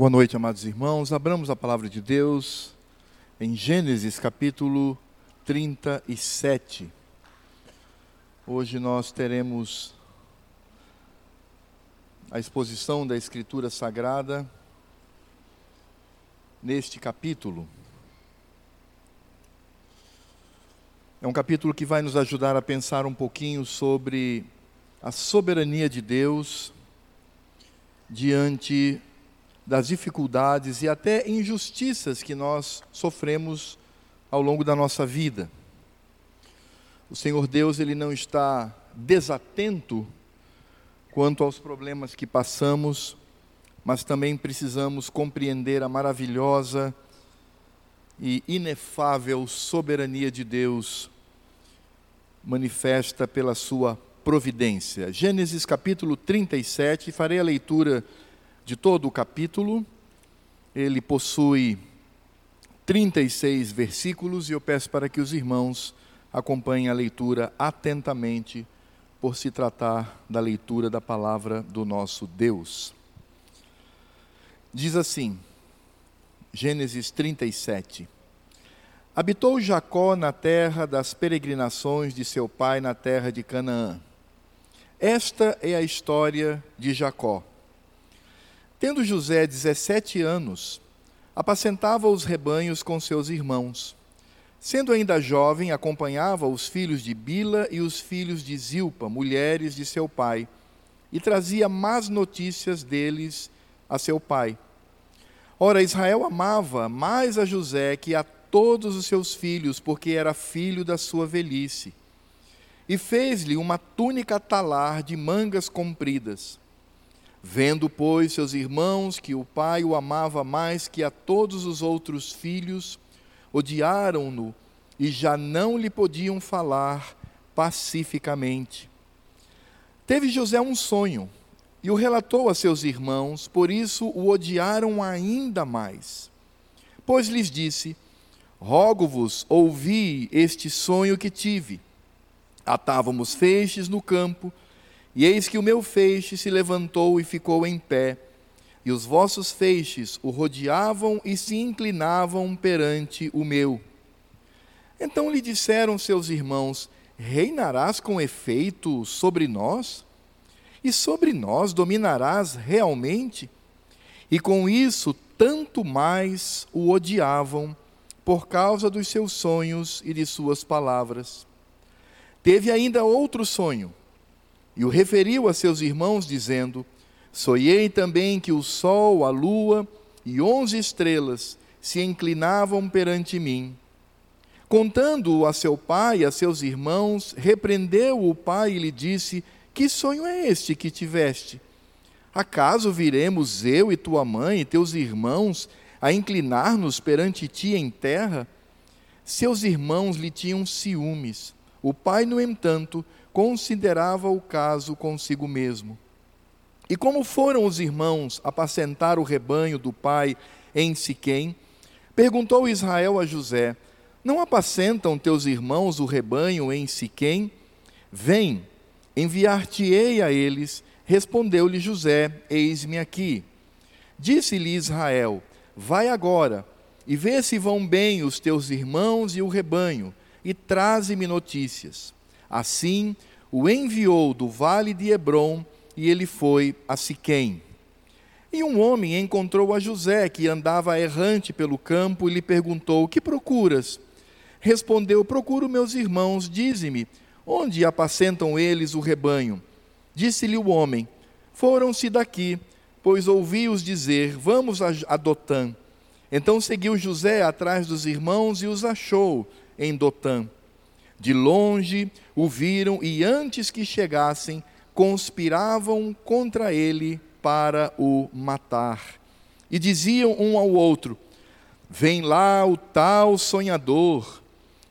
Boa noite, amados irmãos. Abramos a palavra de Deus em Gênesis capítulo 37. Hoje nós teremos a exposição da Escritura Sagrada neste capítulo. É um capítulo que vai nos ajudar a pensar um pouquinho sobre a soberania de Deus diante das dificuldades e até injustiças que nós sofremos ao longo da nossa vida. O Senhor Deus, ele não está desatento quanto aos problemas que passamos, mas também precisamos compreender a maravilhosa e inefável soberania de Deus manifesta pela sua providência. Gênesis capítulo 37, farei a leitura de todo o capítulo. Ele possui 36 versículos e eu peço para que os irmãos acompanhem a leitura atentamente, por se tratar da leitura da palavra do nosso Deus. Diz assim, Gênesis 37. Habitou Jacó na terra das peregrinações de seu pai na terra de Canaã. Esta é a história de Jacó. Tendo José 17 anos, apacentava os rebanhos com seus irmãos. Sendo ainda jovem, acompanhava os filhos de Bila e os filhos de Zilpa, mulheres de seu pai, e trazia más notícias deles a seu pai. Ora, Israel amava mais a José que a todos os seus filhos, porque era filho da sua velhice. E fez-lhe uma túnica talar de mangas compridas. Vendo, pois, seus irmãos que o pai o amava mais que a todos os outros filhos, odiaram-no e já não lhe podiam falar pacificamente. Teve José um sonho e o relatou a seus irmãos, por isso o odiaram ainda mais. Pois lhes disse: Rogo-vos, ouvi este sonho que tive. Atávamos feixes no campo e eis que o meu feixe se levantou e ficou em pé, e os vossos feixes o rodeavam e se inclinavam perante o meu. Então lhe disseram seus irmãos: Reinarás com efeito sobre nós? E sobre nós dominarás realmente? E com isso, tanto mais o odiavam, por causa dos seus sonhos e de suas palavras. Teve ainda outro sonho e o referiu a seus irmãos, dizendo: Sonhei também que o sol, a lua e onze estrelas se inclinavam perante mim. Contando-o a seu pai e a seus irmãos, repreendeu o pai e lhe disse: Que sonho é este que tiveste? Acaso viremos eu e tua mãe e teus irmãos a inclinar-nos perante ti em terra? Seus irmãos lhe tinham ciúmes. O pai, no entanto, considerava o caso consigo mesmo. E como foram os irmãos apacentar o rebanho do pai em Siquém, perguntou Israel a José: Não apacentam teus irmãos o rebanho em Siquém? Vem, enviar-te-ei a eles. Respondeu-lhe José: Eis-me aqui. Disse-lhe Israel: Vai agora e vê se vão bem os teus irmãos e o rebanho, e traze-me notícias. Assim, o enviou do vale de Hebron e ele foi a Siquém. E um homem encontrou a José, que andava errante pelo campo, e lhe perguntou: Que procuras? Respondeu: Procuro meus irmãos, dize-me, onde apacentam eles o rebanho? Disse-lhe o homem: Foram-se daqui, pois ouvi-os dizer: Vamos a Dotã. Então seguiu José atrás dos irmãos e os achou em Dotã. De longe o viram e antes que chegassem, conspiravam contra ele para o matar. E diziam um ao outro: Vem lá o tal sonhador.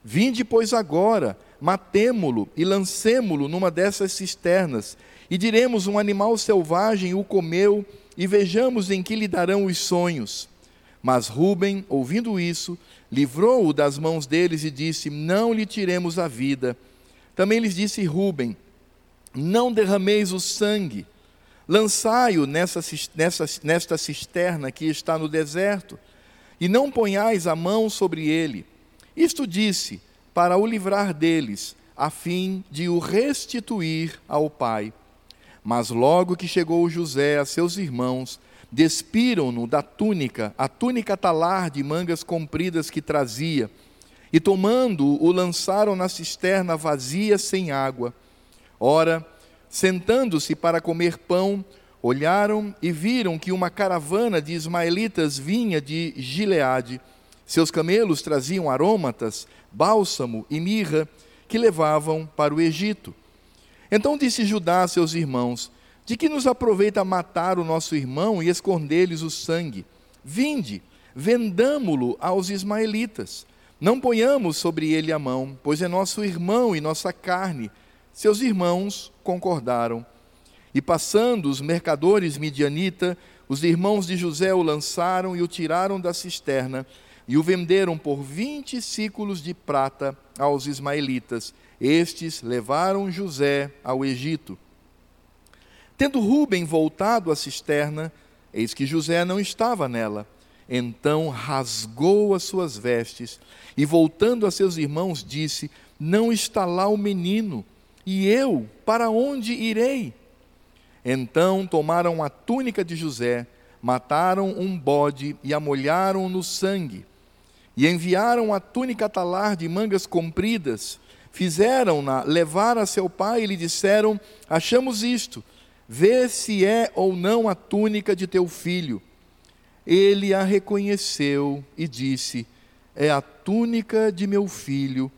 Vinde, pois, agora, matemo-lo e lancemo-lo numa dessas cisternas, e diremos: Um animal selvagem o comeu, e vejamos em que lhe darão os sonhos. Mas Ruben, ouvindo isso, livrou-o das mãos deles e disse: Não lhe tiremos a vida. Também lhes disse Ruben: Não derrameis o sangue, Lançai-o nessa, nessa, nesta cisterna que está no deserto, e não ponhais a mão sobre ele. Isto disse, para o livrar deles, a fim de o restituir ao pai. Mas logo que chegou José a seus irmãos, despiram-no da túnica, a túnica talar de mangas compridas que trazia, e tomando-o, o lançaram na cisterna vazia sem água. Ora, sentando-se para comer pão, olharam e viram que uma caravana de ismaelitas vinha de Gileade. Seus camelos traziam aromatas, bálsamo e mirra, que levavam para o Egito. Então disse Judá a seus irmãos: De que nos aproveita matar o nosso irmão e esconder-lhes o sangue? Vinde, vendamo-lo aos ismaelitas. Não ponhamos sobre ele a mão, pois é nosso irmão e nossa carne. Seus irmãos concordaram. E passando os mercadores midianita, os irmãos de José o lançaram e o tiraram da cisterna e o venderam por vinte ciclos de prata aos ismaelitas. Estes levaram José ao Egito. Tendo Rubem voltado à cisterna, eis que José não estava nela. Então rasgou as suas vestes e, voltando a seus irmãos, disse: Não está lá o menino, e eu para onde irei? Então tomaram a túnica de José, mataram um bode e a molharam no sangue e enviaram a túnica talar de mangas compridas, fizeram-na levar a seu pai e lhe disseram: Achamos isto, vê se é ou não a túnica de teu filho. Ele a reconheceu e disse: É a túnica de meu filho.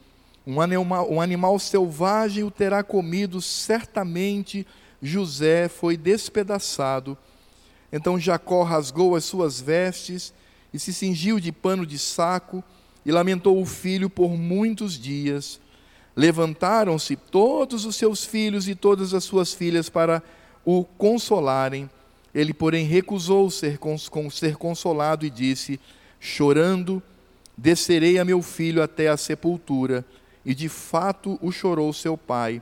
Um animal, um animal selvagem o terá comido, certamente José foi despedaçado. Então Jacó rasgou as suas vestes e se cingiu de pano de saco e lamentou o filho por muitos dias. Levantaram-se todos os seus filhos e todas as suas filhas para o consolarem. Ele, porém, recusou ser, ser consolado e disse: Chorando, descerei a meu filho até a sepultura. E de fato o chorou seu pai.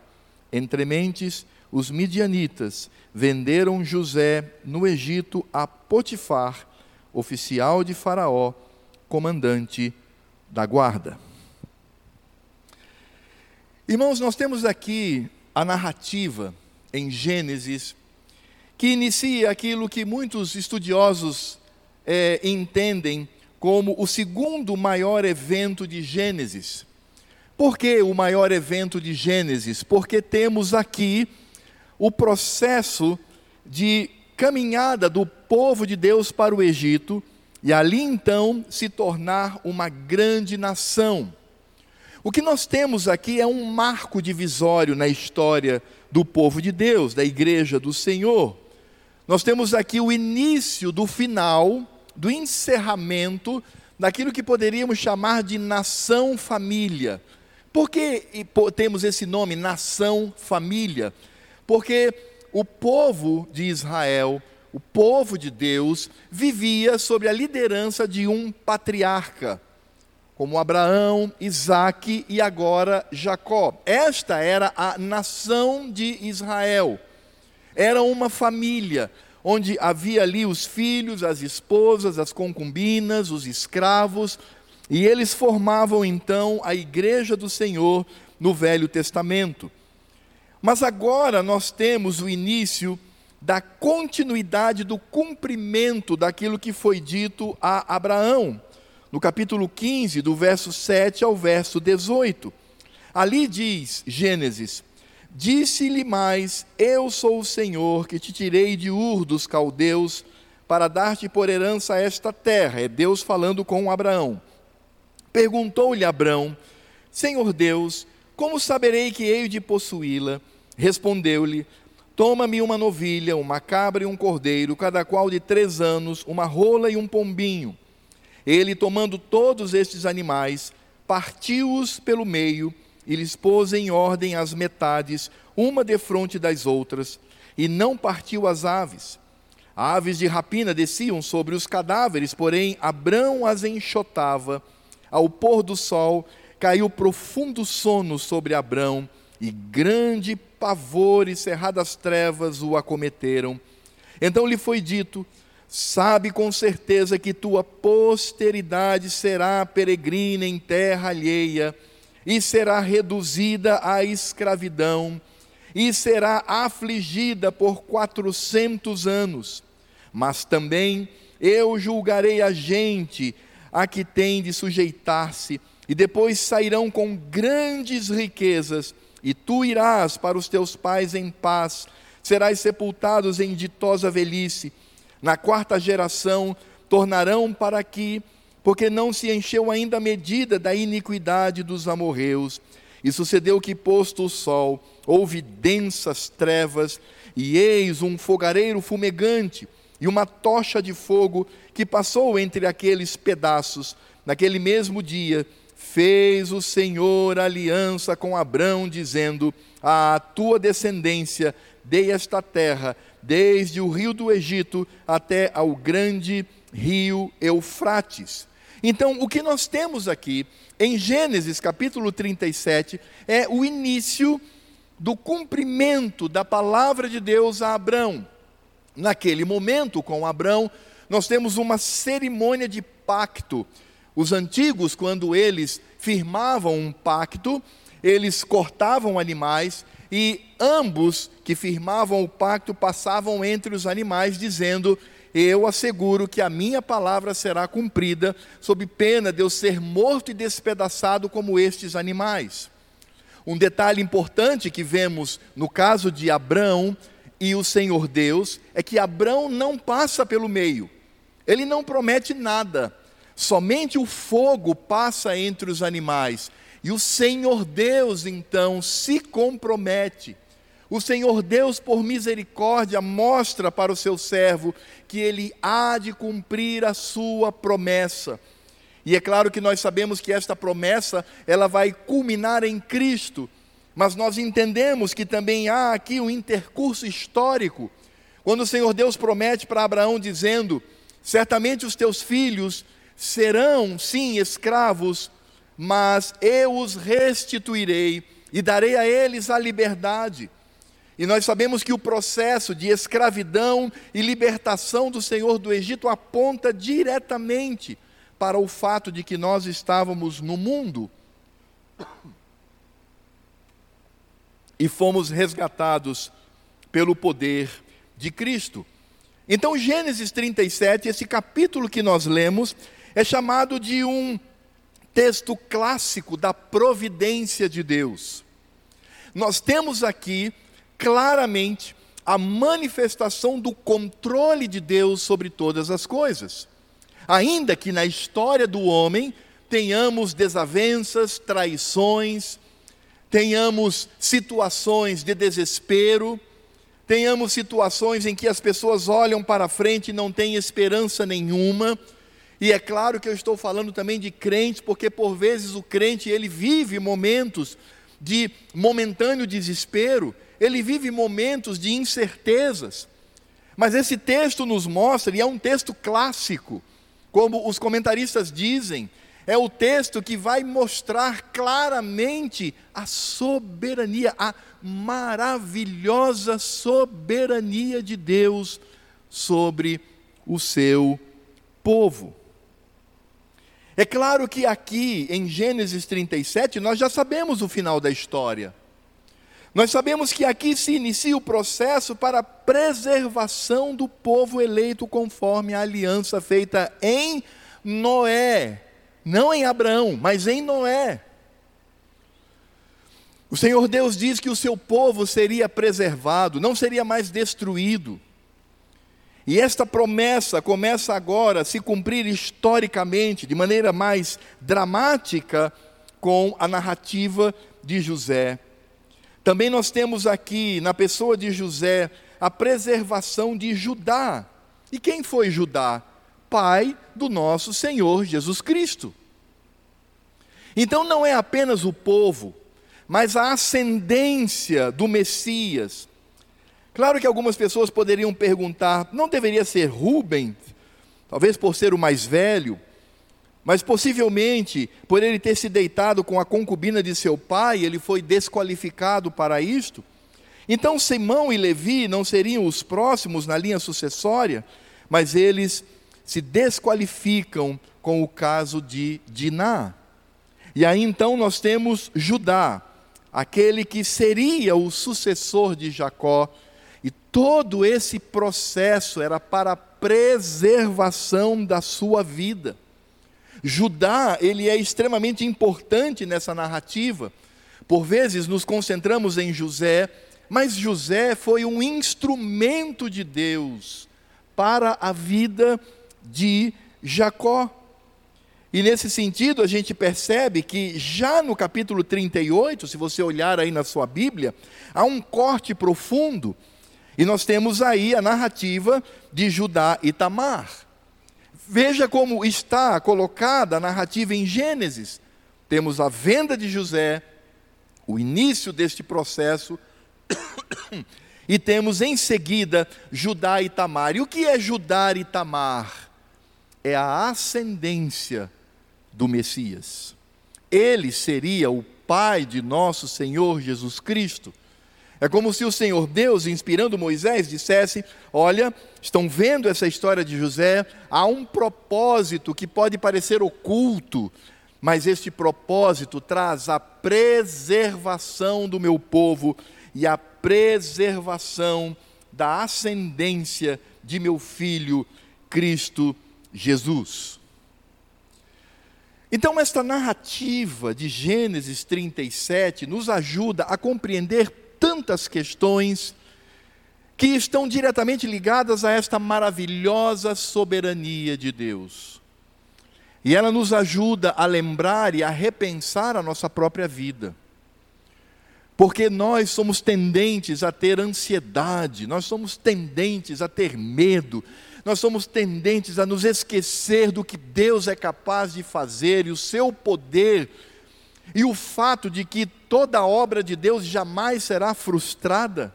Entre mentes, os midianitas venderam José no Egito a Potifar, oficial de Faraó, comandante da guarda. Irmãos, nós temos aqui a narrativa em Gênesis que inicia aquilo que muitos estudiosos é, entendem como o segundo maior evento de Gênesis. Por que o maior evento de Gênesis? Porque temos aqui o processo de caminhada do povo de Deus para o Egito e ali então se tornar uma grande nação. O que nós temos aqui é um marco divisório na história do povo de Deus, da igreja do Senhor. Nós temos aqui o início do final, do encerramento daquilo que poderíamos chamar de nação família. Por que temos esse nome, nação família? Porque o povo de Israel o povo de Deus vivia sob a liderança de um patriarca, como Abraão, Isaque e agora Jacó. Esta era a nação de Israel. Era uma família onde havia ali os filhos, as esposas, as concubinas, os escravos, e eles formavam então a igreja do Senhor no Velho Testamento. Mas agora nós temos o início da continuidade do cumprimento daquilo que foi dito a Abraão, no capítulo 15, do verso 7 ao verso 18. Ali diz Gênesis: Disse-lhe mais: Eu sou o Senhor que te tirei de Ur dos caldeus para dar-te por herança esta terra. É Deus falando com Abraão. Perguntou-lhe Abraão: Senhor Deus, como saberei que hei de possuí-la? Respondeu-lhe: Toma-me uma novilha, uma cabra e um cordeiro, cada qual de três anos, uma rola e um pombinho. Ele, tomando todos estes animais, partiu-os pelo meio e lhes pôs em ordem as metades, uma defronte das outras, e não partiu as aves. Aves de rapina desciam sobre os cadáveres, porém Abrão as enxotava. Ao pôr do sol, caiu profundo sono sobre Abrão, e grande pavor e cerradas trevas o acometeram. Então lhe foi dito: Sabe com certeza que tua posteridade será peregrina em terra alheia e será reduzida à escravidão e será afligida por quatrocentos anos. Mas também eu julgarei a gente a que tem de sujeitar-se, e depois sairão com grandes riquezas, e tu irás para os teus pais em paz, serás sepultados em ditosa velhice. Na quarta geração tornarão para aqui, porque não se encheu ainda a medida da iniquidade dos amorreus. E sucedeu que, posto o sol, houve densas trevas, e eis um fogareiro fumegante e uma tocha de fogo que passou entre aqueles pedaços. Naquele mesmo dia, fez o Senhor aliança com Abrão, dizendo: À tua descendência dei esta terra, desde o rio do Egito até ao grande rio Eufrates. Então, o que nós temos aqui em Gênesis capítulo 37 é o início do cumprimento da palavra de Deus a Abrão. Naquele momento, com Abrão, nós temos uma cerimônia de pacto. Os antigos, quando eles firmavam um pacto, eles cortavam animais e ambos que firmavam o pacto passavam entre os animais, dizendo: Eu asseguro que a minha palavra será cumprida, sob pena de eu ser morto e despedaçado como estes animais. Um detalhe importante que vemos no caso de Abraão e o Senhor Deus é que Abraão não passa pelo meio, ele não promete nada, somente o fogo passa entre os animais. E o Senhor Deus então se compromete. O Senhor Deus, por misericórdia, mostra para o seu servo que ele há de cumprir a sua promessa. E é claro que nós sabemos que esta promessa, ela vai culminar em Cristo, mas nós entendemos que também há aqui um intercurso histórico, quando o Senhor Deus promete para Abraão dizendo: "Certamente os teus filhos serão sim escravos, mas eu os restituirei e darei a eles a liberdade." E nós sabemos que o processo de escravidão e libertação do Senhor do Egito aponta diretamente para o fato de que nós estávamos no mundo e fomos resgatados pelo poder de Cristo. Então, Gênesis 37, esse capítulo que nós lemos, é chamado de um texto clássico da providência de Deus. Nós temos aqui claramente a manifestação do controle de Deus sobre todas as coisas. Ainda que na história do homem tenhamos desavenças, traições, tenhamos situações de desespero, tenhamos situações em que as pessoas olham para frente e não têm esperança nenhuma. E é claro que eu estou falando também de crente, porque por vezes o crente ele vive momentos de momentâneo desespero, ele vive momentos de incertezas. Mas esse texto nos mostra, e é um texto clássico, como os comentaristas dizem, é o texto que vai mostrar claramente a soberania, a maravilhosa soberania de Deus sobre o seu povo. É claro que aqui em Gênesis 37 nós já sabemos o final da história. Nós sabemos que aqui se inicia o processo para a preservação do povo eleito conforme a aliança feita em Noé, não em Abraão, mas em Noé. O Senhor Deus diz que o seu povo seria preservado, não seria mais destruído. E esta promessa começa agora a se cumprir historicamente, de maneira mais dramática, com a narrativa de José. Também nós temos aqui, na pessoa de José, a preservação de Judá. E quem foi Judá? Pai do nosso Senhor Jesus Cristo. Então não é apenas o povo, mas a ascendência do Messias. Claro que algumas pessoas poderiam perguntar: não deveria ser Rubem, talvez por ser o mais velho? Mas possivelmente, por ele ter se deitado com a concubina de seu pai, ele foi desqualificado para isto. Então Simão e Levi não seriam os próximos na linha sucessória, mas eles se desqualificam com o caso de Diná. E aí então nós temos Judá, aquele que seria o sucessor de Jacó, e todo esse processo era para a preservação da sua vida. Judá, ele é extremamente importante nessa narrativa. Por vezes nos concentramos em José, mas José foi um instrumento de Deus para a vida de Jacó. E nesse sentido, a gente percebe que já no capítulo 38, se você olhar aí na sua Bíblia, há um corte profundo. E nós temos aí a narrativa de Judá e Tamar. Veja como está colocada a narrativa em Gênesis. Temos a venda de José, o início deste processo, e temos em seguida Judá e Tamar. E o que é Judá e Tamar? É a ascendência do Messias. Ele seria o pai de nosso Senhor Jesus Cristo. É como se o Senhor Deus, inspirando Moisés, dissesse: Olha, estão vendo essa história de José? Há um propósito que pode parecer oculto, mas este propósito traz a preservação do meu povo e a preservação da ascendência de meu filho Cristo Jesus. Então, esta narrativa de Gênesis 37 nos ajuda a compreender tantas questões que estão diretamente ligadas a esta maravilhosa soberania de Deus. E ela nos ajuda a lembrar e a repensar a nossa própria vida. Porque nós somos tendentes a ter ansiedade, nós somos tendentes a ter medo, nós somos tendentes a nos esquecer do que Deus é capaz de fazer e o seu poder, e o fato de que toda obra de Deus jamais será frustrada.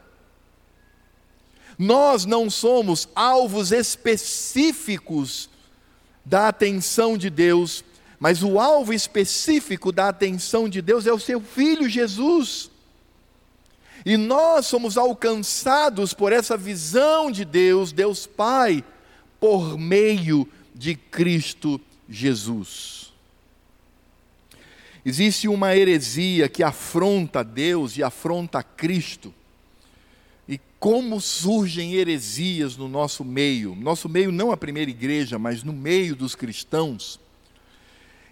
Nós não somos alvos específicos da atenção de Deus, mas o alvo específico da atenção de Deus é o seu filho Jesus. E nós somos alcançados por essa visão de Deus, Deus Pai, por meio de Cristo Jesus. Existe uma heresia que afronta Deus e afronta Cristo. E como surgem heresias no nosso meio? Nosso meio não a primeira igreja, mas no meio dos cristãos.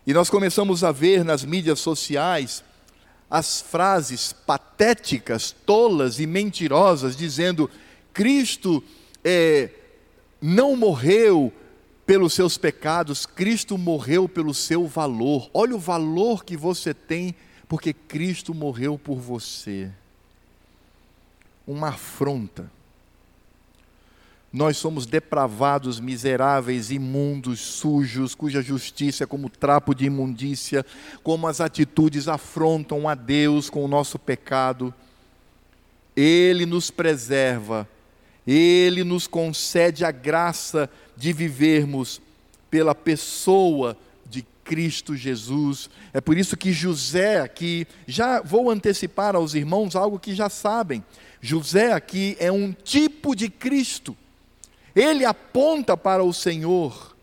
E nós começamos a ver nas mídias sociais as frases patéticas, tolas e mentirosas, dizendo: Cristo é, não morreu pelos seus pecados, Cristo morreu pelo seu valor. Olha o valor que você tem, porque Cristo morreu por você. Uma afronta. Nós somos depravados, miseráveis, imundos, sujos, cuja justiça é como trapo de imundícia, como as atitudes afrontam a Deus com o nosso pecado. Ele nos preserva ele nos concede a graça de vivermos pela pessoa de Cristo Jesus. É por isso que José aqui, já vou antecipar aos irmãos algo que já sabem. José aqui é um tipo de Cristo. Ele aponta para o Senhor.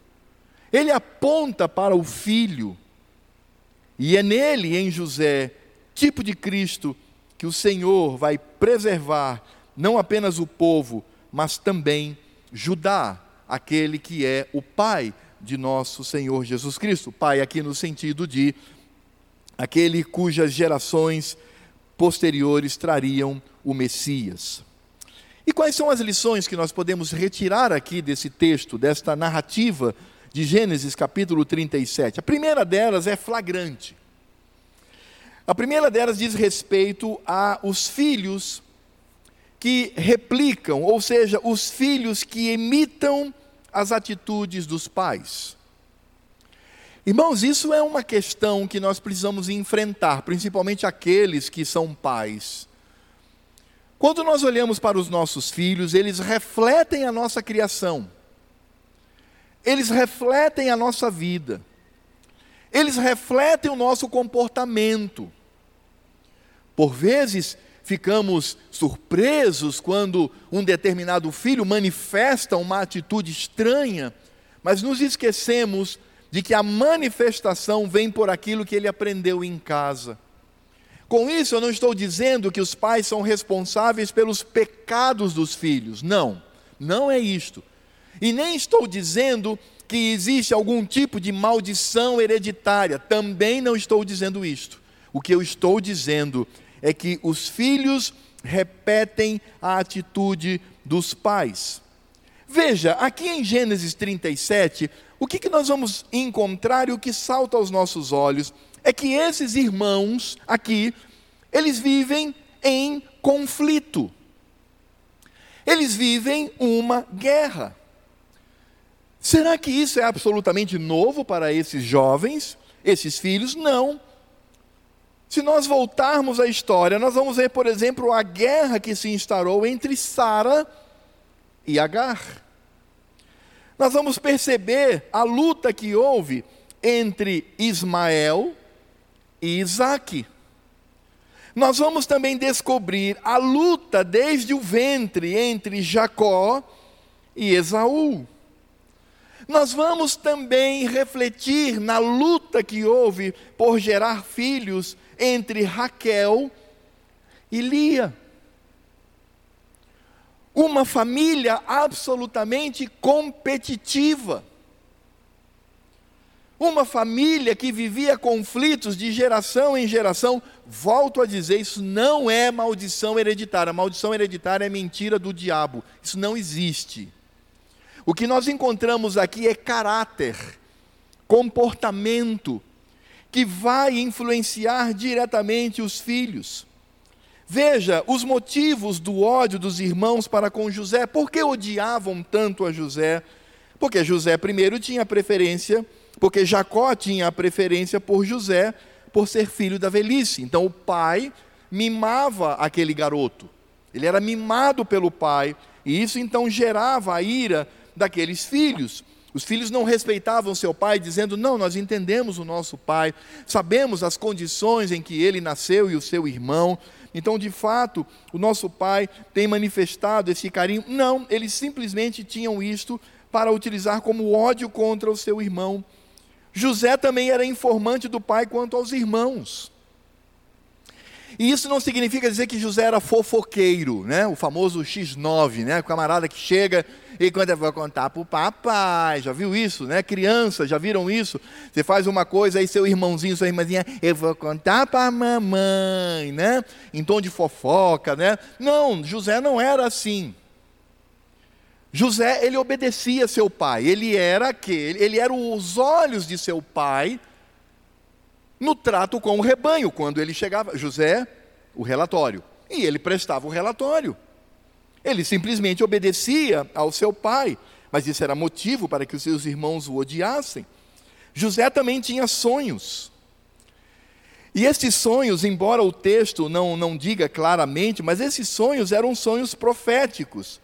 Ele aponta para o Filho. E é nele, em José, tipo de Cristo, que o Senhor vai preservar não apenas o povo, mas também Judá, aquele que é o pai de nosso Senhor Jesus Cristo. Pai, aqui no sentido de aquele cujas gerações posteriores trariam o Messias. E quais são as lições que nós podemos retirar aqui desse texto, desta narrativa de Gênesis capítulo 37? A primeira delas é flagrante. A primeira delas diz respeito a os filhos que replicam, ou seja, os filhos que imitam as atitudes dos pais. Irmãos, isso é uma questão que nós precisamos enfrentar, principalmente aqueles que são pais. Quando nós olhamos para os nossos filhos, eles refletem a nossa criação, eles refletem a nossa vida, eles refletem o nosso comportamento. Por vezes, ficamos surpresos quando um determinado filho manifesta uma atitude estranha, mas nos esquecemos de que a manifestação vem por aquilo que ele aprendeu em casa. Com isso, eu não estou dizendo que os pais são responsáveis pelos pecados dos filhos. Não, não é isto. E nem estou dizendo que existe algum tipo de maldição hereditária. Também não estou dizendo isto. O que eu estou dizendo é que os filhos repetem a atitude dos pais. Veja, aqui em Gênesis 37, o que, que nós vamos encontrar e o que salta aos nossos olhos é que esses irmãos aqui, eles vivem em conflito. Eles vivem uma guerra. Será que isso é absolutamente novo para esses jovens, esses filhos? Não. Se nós voltarmos à história, nós vamos ver, por exemplo, a guerra que se instaurou entre Sara e Agar. Nós vamos perceber a luta que houve entre Ismael e Isaque. Nós vamos também descobrir a luta desde o ventre entre Jacó e Esaú. Nós vamos também refletir na luta que houve por gerar filhos entre Raquel e Lia. Uma família absolutamente competitiva. Uma família que vivia conflitos de geração em geração. Volto a dizer, isso não é maldição hereditária. maldição hereditária é mentira do diabo. Isso não existe. O que nós encontramos aqui é caráter, comportamento, que vai influenciar diretamente os filhos. Veja os motivos do ódio dos irmãos para com José. Por que odiavam tanto a José? Porque José primeiro tinha preferência, porque Jacó tinha a preferência por José, por ser filho da velhice. Então o pai mimava aquele garoto. Ele era mimado pelo pai, e isso então gerava a ira daqueles filhos. Os filhos não respeitavam seu pai, dizendo: Não, nós entendemos o nosso pai, sabemos as condições em que ele nasceu e o seu irmão. Então, de fato, o nosso pai tem manifestado esse carinho. Não, eles simplesmente tinham isto para utilizar como ódio contra o seu irmão. José também era informante do pai quanto aos irmãos. E isso não significa dizer que José era fofoqueiro, né? o famoso X9, né? o camarada que chega e quando eu vou contar para o papai, já viu isso, né? Crianças, já viram isso? Você faz uma coisa, aí seu irmãozinho, sua irmãzinha, eu vou contar para a mamãe, né? Em tom de fofoca, né? Não, José não era assim. José, ele obedecia seu pai, ele era aquele, ele era os olhos de seu pai no trato com o rebanho, quando ele chegava, José, o relatório, e ele prestava o relatório. Ele simplesmente obedecia ao seu pai, mas isso era motivo para que os seus irmãos o odiassem. José também tinha sonhos. E esses sonhos, embora o texto não, não diga claramente, mas esses sonhos eram sonhos proféticos.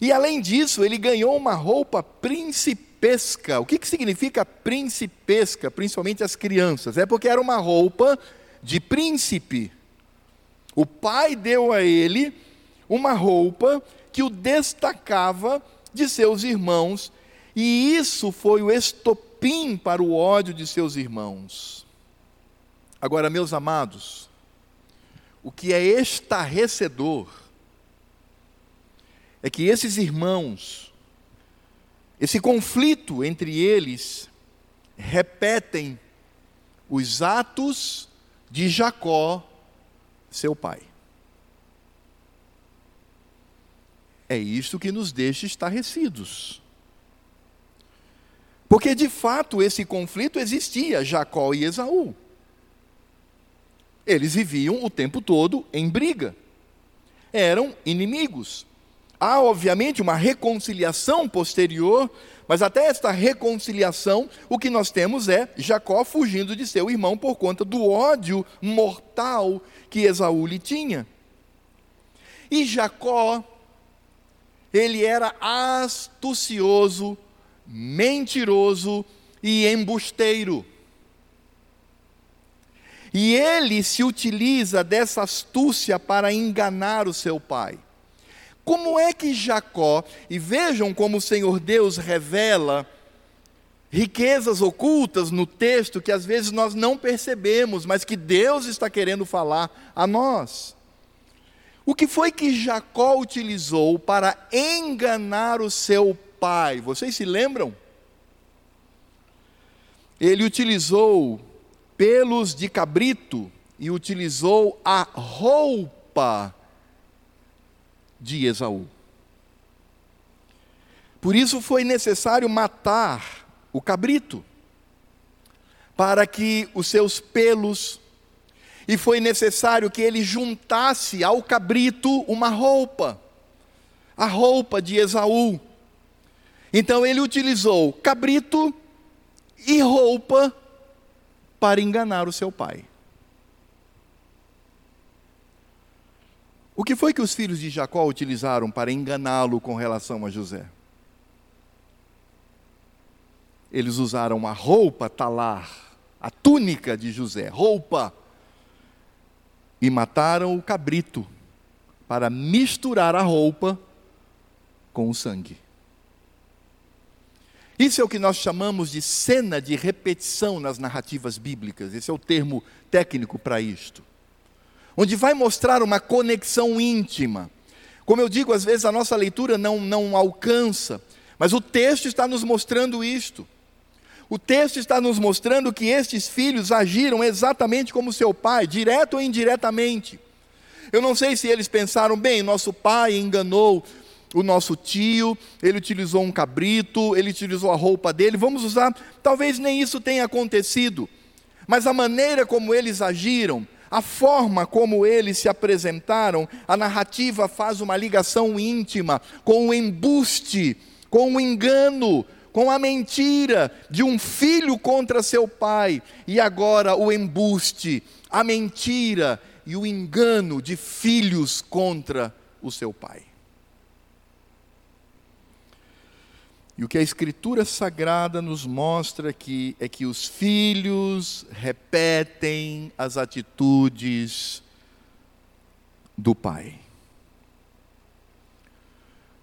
E além disso, ele ganhou uma roupa principal principesca. O que, que significa principesca, principalmente as crianças? É porque era uma roupa de príncipe. O pai deu a ele uma roupa que o destacava de seus irmãos, e isso foi o estopim para o ódio de seus irmãos. Agora, meus amados, o que é estarrecedor é que esses irmãos esse conflito entre eles repetem os atos de Jacó, seu pai. É isto que nos deixa estarrecidos. Porque de fato esse conflito existia, Jacó e Esaú. Eles viviam o tempo todo em briga. Eram inimigos. Há, obviamente, uma reconciliação posterior, mas até esta reconciliação, o que nós temos é Jacó fugindo de seu irmão por conta do ódio mortal que Esaú lhe tinha. E Jacó, ele era astucioso, mentiroso e embusteiro. E ele se utiliza dessa astúcia para enganar o seu pai. Como é que Jacó, e vejam como o Senhor Deus revela riquezas ocultas no texto que às vezes nós não percebemos, mas que Deus está querendo falar a nós. O que foi que Jacó utilizou para enganar o seu pai? Vocês se lembram? Ele utilizou pelos de cabrito e utilizou a roupa de Esaú. Por isso foi necessário matar o cabrito, para que os seus pelos, e foi necessário que ele juntasse ao cabrito uma roupa, a roupa de Esaú. Então ele utilizou cabrito e roupa para enganar o seu pai. O que foi que os filhos de Jacó utilizaram para enganá-lo com relação a José? Eles usaram a roupa talar, a túnica de José, roupa, e mataram o cabrito para misturar a roupa com o sangue. Isso é o que nós chamamos de cena de repetição nas narrativas bíblicas, esse é o termo técnico para isto. Onde vai mostrar uma conexão íntima. Como eu digo, às vezes a nossa leitura não, não alcança, mas o texto está nos mostrando isto. O texto está nos mostrando que estes filhos agiram exatamente como seu pai, direto ou indiretamente. Eu não sei se eles pensaram, bem, nosso pai enganou o nosso tio, ele utilizou um cabrito, ele utilizou a roupa dele, vamos usar, talvez nem isso tenha acontecido, mas a maneira como eles agiram, a forma como eles se apresentaram, a narrativa faz uma ligação íntima com o embuste, com o engano, com a mentira de um filho contra seu pai, e agora o embuste, a mentira e o engano de filhos contra o seu pai. E o que a Escritura Sagrada nos mostra aqui é que os filhos repetem as atitudes do pai.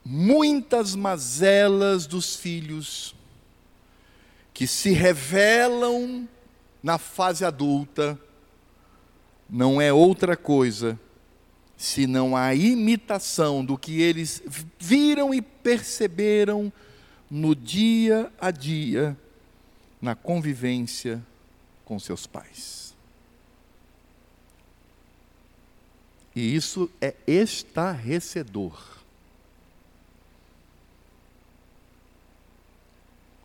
Muitas mazelas dos filhos que se revelam na fase adulta não é outra coisa senão a imitação do que eles viram e perceberam no dia a dia na convivência com seus pais. E isso é estarrecedor.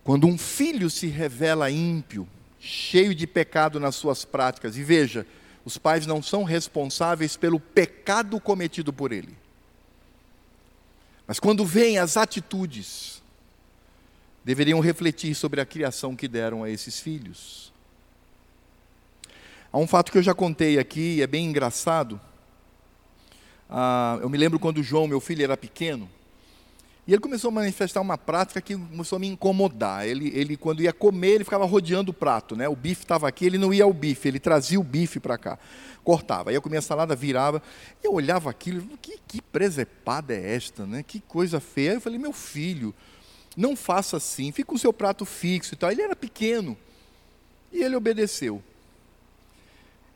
Quando um filho se revela ímpio, cheio de pecado nas suas práticas, e veja, os pais não são responsáveis pelo pecado cometido por ele. Mas quando vêm as atitudes, deveriam refletir sobre a criação que deram a esses filhos. Há um fato que eu já contei aqui, é bem engraçado. Ah, eu me lembro quando João, meu filho, era pequeno. E ele começou a manifestar uma prática que começou a me incomodar. Ele, ele quando ia comer, ele ficava rodeando o prato. Né? O bife estava aqui, ele não ia ao bife, ele trazia o bife para cá. Cortava. Aí eu comia a salada, virava. E eu olhava aquilo, que, que presepada é esta? Né? Que coisa feia. Aí eu falei, meu filho, não faça assim, fica com o seu prato fixo e tal. Ele era pequeno. E ele obedeceu.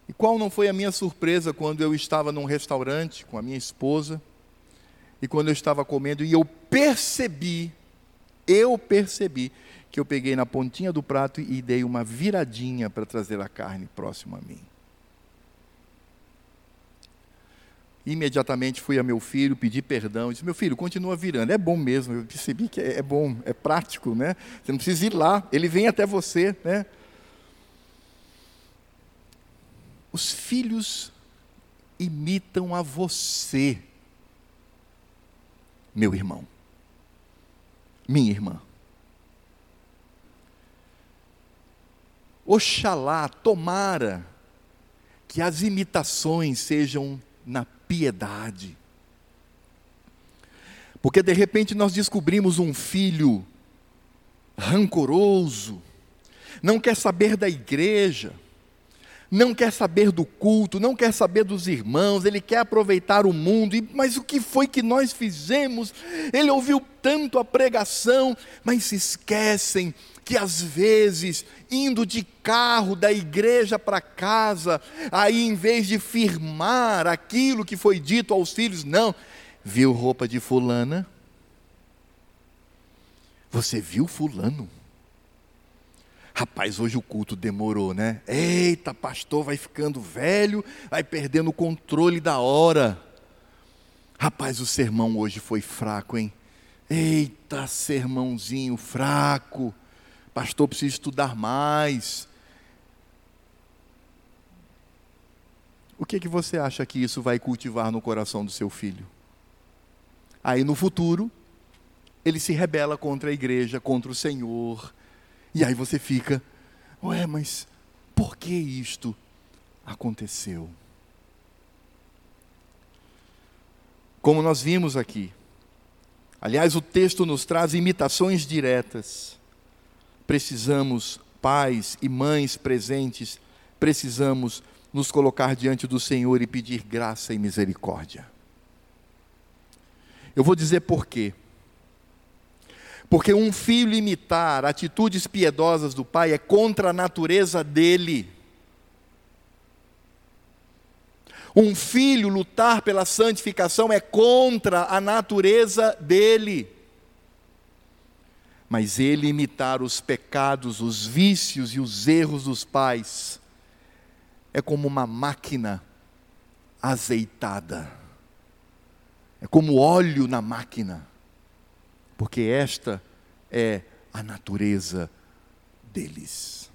E qual não foi a minha surpresa quando eu estava num restaurante com a minha esposa e quando eu estava comendo, e eu percebi, eu percebi, que eu peguei na pontinha do prato e dei uma viradinha para trazer a carne próximo a mim. Imediatamente fui a meu filho, pedi perdão, disse: Meu filho, continua virando. É bom mesmo, eu percebi que é, é bom, é prático, né? Você não precisa ir lá, ele vem até você, né? Os filhos imitam a você meu irmão, minha irmã. Oxalá, tomara, que as imitações sejam na piedade. Porque de repente nós descobrimos um filho rancoroso, não quer saber da igreja, não quer saber do culto, não quer saber dos irmãos, ele quer aproveitar o mundo. Mas o que foi que nós fizemos? Ele ouviu tanto a pregação, mas se esquecem que às vezes, indo de carro da igreja para casa, aí em vez de firmar aquilo que foi dito aos filhos, não, viu roupa de fulana? Você viu fulano? Rapaz, hoje o culto demorou, né? Eita, pastor vai ficando velho, vai perdendo o controle da hora. Rapaz, o sermão hoje foi fraco, hein? Eita, sermãozinho fraco. Pastor, precisa estudar mais. O que, que você acha que isso vai cultivar no coração do seu filho? Aí no futuro, ele se rebela contra a igreja, contra o Senhor, e aí você fica, ué, mas por que isto aconteceu? Como nós vimos aqui, aliás, o texto nos traz imitações diretas. Precisamos, pais e mães presentes, precisamos nos colocar diante do Senhor e pedir graça e misericórdia. Eu vou dizer por quê. Porque um filho imitar atitudes piedosas do pai é contra a natureza dele. Um filho lutar pela santificação é contra a natureza dele. Mas ele imitar os pecados, os vícios e os erros dos pais é como uma máquina azeitada. É como óleo na máquina porque esta é a natureza deles.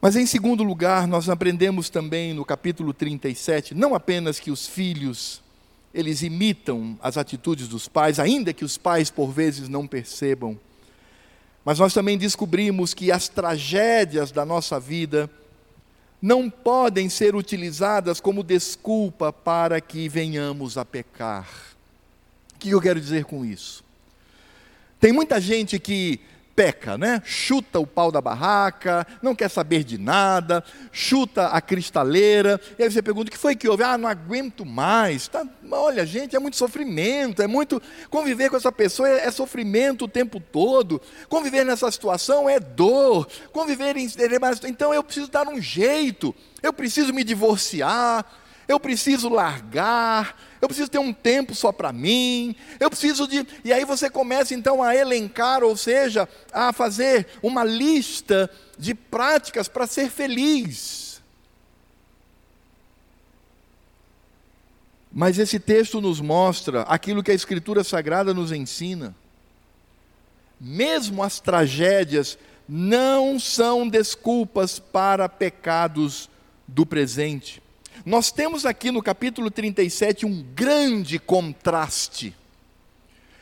Mas em segundo lugar, nós aprendemos também no capítulo 37, não apenas que os filhos eles imitam as atitudes dos pais, ainda que os pais por vezes não percebam. Mas nós também descobrimos que as tragédias da nossa vida não podem ser utilizadas como desculpa para que venhamos a pecar que eu quero dizer com isso? Tem muita gente que peca, né? Chuta o pau da barraca, não quer saber de nada, chuta a cristaleira, e aí você pergunta: o que foi que houve? Ah, não aguento mais. Tá, olha, gente, é muito sofrimento, é muito. Conviver com essa pessoa é, é sofrimento o tempo todo, conviver nessa situação é dor, conviver em. Então eu preciso dar um jeito, eu preciso me divorciar, eu preciso largar, eu preciso ter um tempo só para mim, eu preciso de. E aí você começa então a elencar, ou seja, a fazer uma lista de práticas para ser feliz. Mas esse texto nos mostra aquilo que a Escritura Sagrada nos ensina. Mesmo as tragédias não são desculpas para pecados do presente. Nós temos aqui no capítulo 37 um grande contraste.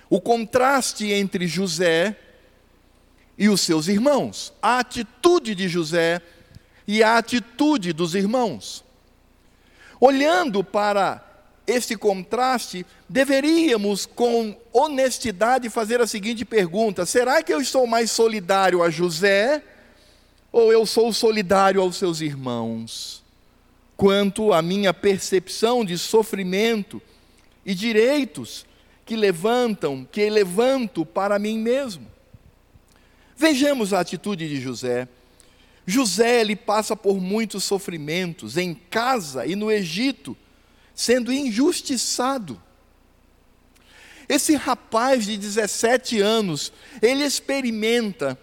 O contraste entre José e os seus irmãos, a atitude de José e a atitude dos irmãos. Olhando para esse contraste, deveríamos, com honestidade, fazer a seguinte pergunta: será que eu estou mais solidário a José ou eu sou solidário aos seus irmãos? Quanto à minha percepção de sofrimento e direitos que levantam, que levanto para mim mesmo. Vejamos a atitude de José. José ele passa por muitos sofrimentos em casa e no Egito, sendo injustiçado. Esse rapaz de 17 anos, ele experimenta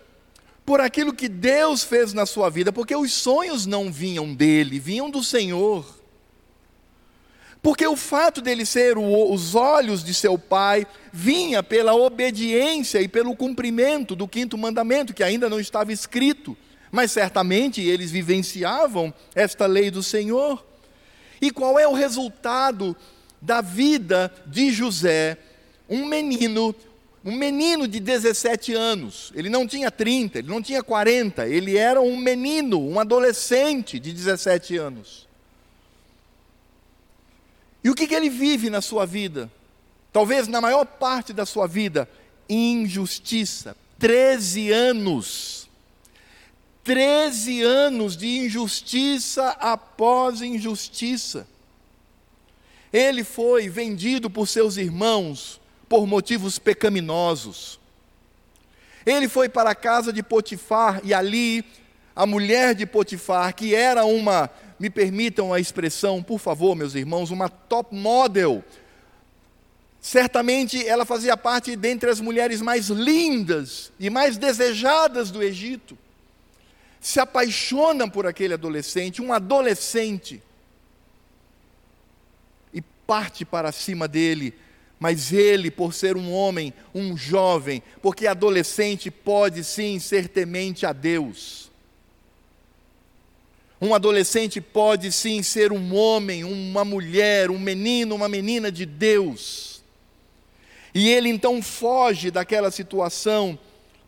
por aquilo que Deus fez na sua vida, porque os sonhos não vinham dele, vinham do Senhor. Porque o fato dele ser o, os olhos de seu pai vinha pela obediência e pelo cumprimento do quinto mandamento, que ainda não estava escrito, mas certamente eles vivenciavam esta lei do Senhor. E qual é o resultado da vida de José? Um menino um menino de 17 anos, ele não tinha 30, ele não tinha 40, ele era um menino, um adolescente de 17 anos. E o que, que ele vive na sua vida? Talvez na maior parte da sua vida, injustiça. 13 anos. Treze anos de injustiça após injustiça. Ele foi vendido por seus irmãos por motivos pecaminosos. Ele foi para a casa de Potifar e ali a mulher de Potifar, que era uma, me permitam a expressão, por favor, meus irmãos, uma top model. Certamente ela fazia parte dentre as mulheres mais lindas e mais desejadas do Egito. Se apaixona por aquele adolescente, um adolescente parte para cima dele, mas ele, por ser um homem, um jovem, porque adolescente pode sim ser temente a Deus. Um adolescente pode sim ser um homem, uma mulher, um menino, uma menina de Deus. E ele então foge daquela situação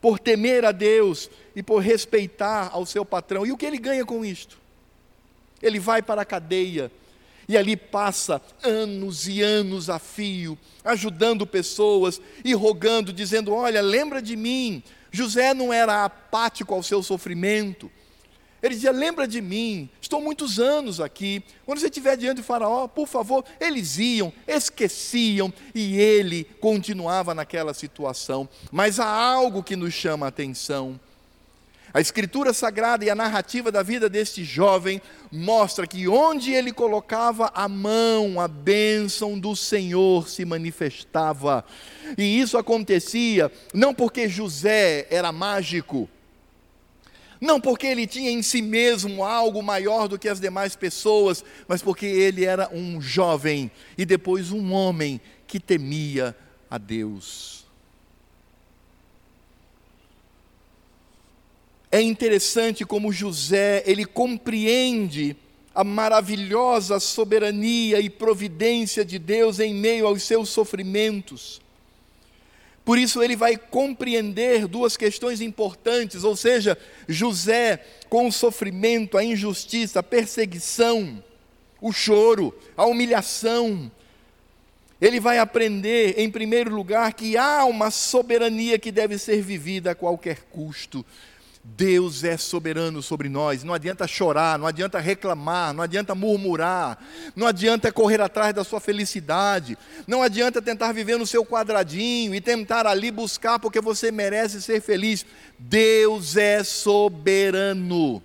por temer a Deus e por respeitar ao seu patrão. E o que ele ganha com isto? Ele vai para a cadeia, e ali passa anos e anos a fio, ajudando pessoas e rogando, dizendo: Olha, lembra de mim. José não era apático ao seu sofrimento. Ele dizia: Lembra de mim, estou muitos anos aqui. Quando você estiver diante do Faraó, por favor, eles iam, esqueciam, e ele continuava naquela situação. Mas há algo que nos chama a atenção. A escritura sagrada e a narrativa da vida deste jovem mostra que onde ele colocava a mão, a bênção do Senhor se manifestava. E isso acontecia não porque José era mágico, não porque ele tinha em si mesmo algo maior do que as demais pessoas, mas porque ele era um jovem e depois um homem que temia a Deus. É interessante como José, ele compreende a maravilhosa soberania e providência de Deus em meio aos seus sofrimentos. Por isso ele vai compreender duas questões importantes, ou seja, José com o sofrimento, a injustiça, a perseguição, o choro, a humilhação, ele vai aprender, em primeiro lugar, que há uma soberania que deve ser vivida a qualquer custo. Deus é soberano sobre nós. Não adianta chorar, não adianta reclamar, não adianta murmurar, não adianta correr atrás da sua felicidade, não adianta tentar viver no seu quadradinho e tentar ali buscar porque você merece ser feliz. Deus é soberano.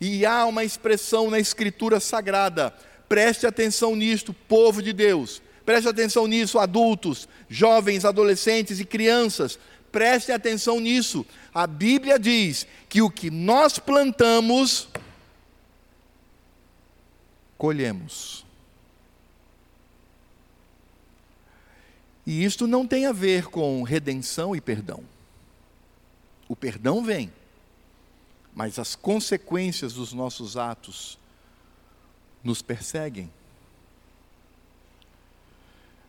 E há uma expressão na Escritura Sagrada. Preste atenção nisto, povo de Deus. Preste atenção nisso, adultos, jovens, adolescentes e crianças. Preste atenção nisso. A Bíblia diz que o que nós plantamos, colhemos. E isto não tem a ver com redenção e perdão. O perdão vem, mas as consequências dos nossos atos nos perseguem.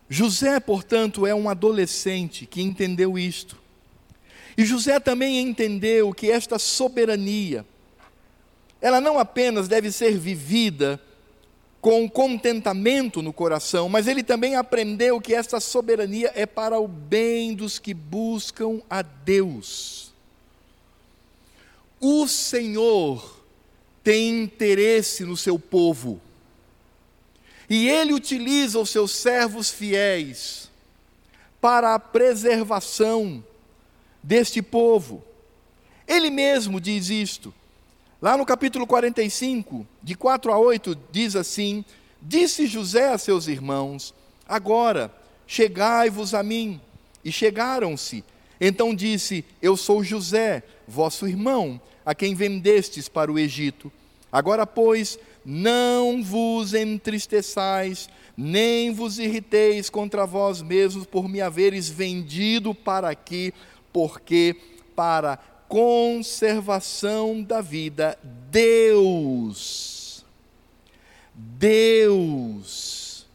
José, portanto, é um adolescente que entendeu isto. E José também entendeu que esta soberania, ela não apenas deve ser vivida com contentamento no coração, mas ele também aprendeu que esta soberania é para o bem dos que buscam a Deus. O Senhor tem interesse no seu povo, e ele utiliza os seus servos fiéis para a preservação deste povo. Ele mesmo diz isto. Lá no capítulo 45, de 4 a 8, diz assim: Disse José a seus irmãos: Agora, chegai-vos a mim. E chegaram-se. Então disse: Eu sou José, vosso irmão, a quem vendestes para o Egito. Agora, pois, não vos entristeçais, nem vos irriteis contra vós mesmos por me haveres vendido para aqui, porque para conservação da vida, Deus, Deus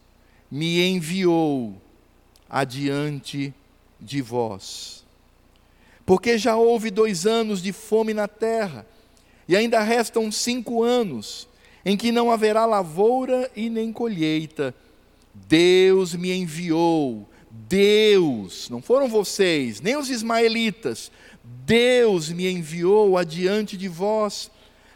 me enviou adiante de vós. Porque já houve dois anos de fome na terra, e ainda restam cinco anos, em que não haverá lavoura e nem colheita. Deus me enviou Deus, não foram vocês, nem os ismaelitas, Deus me enviou adiante de vós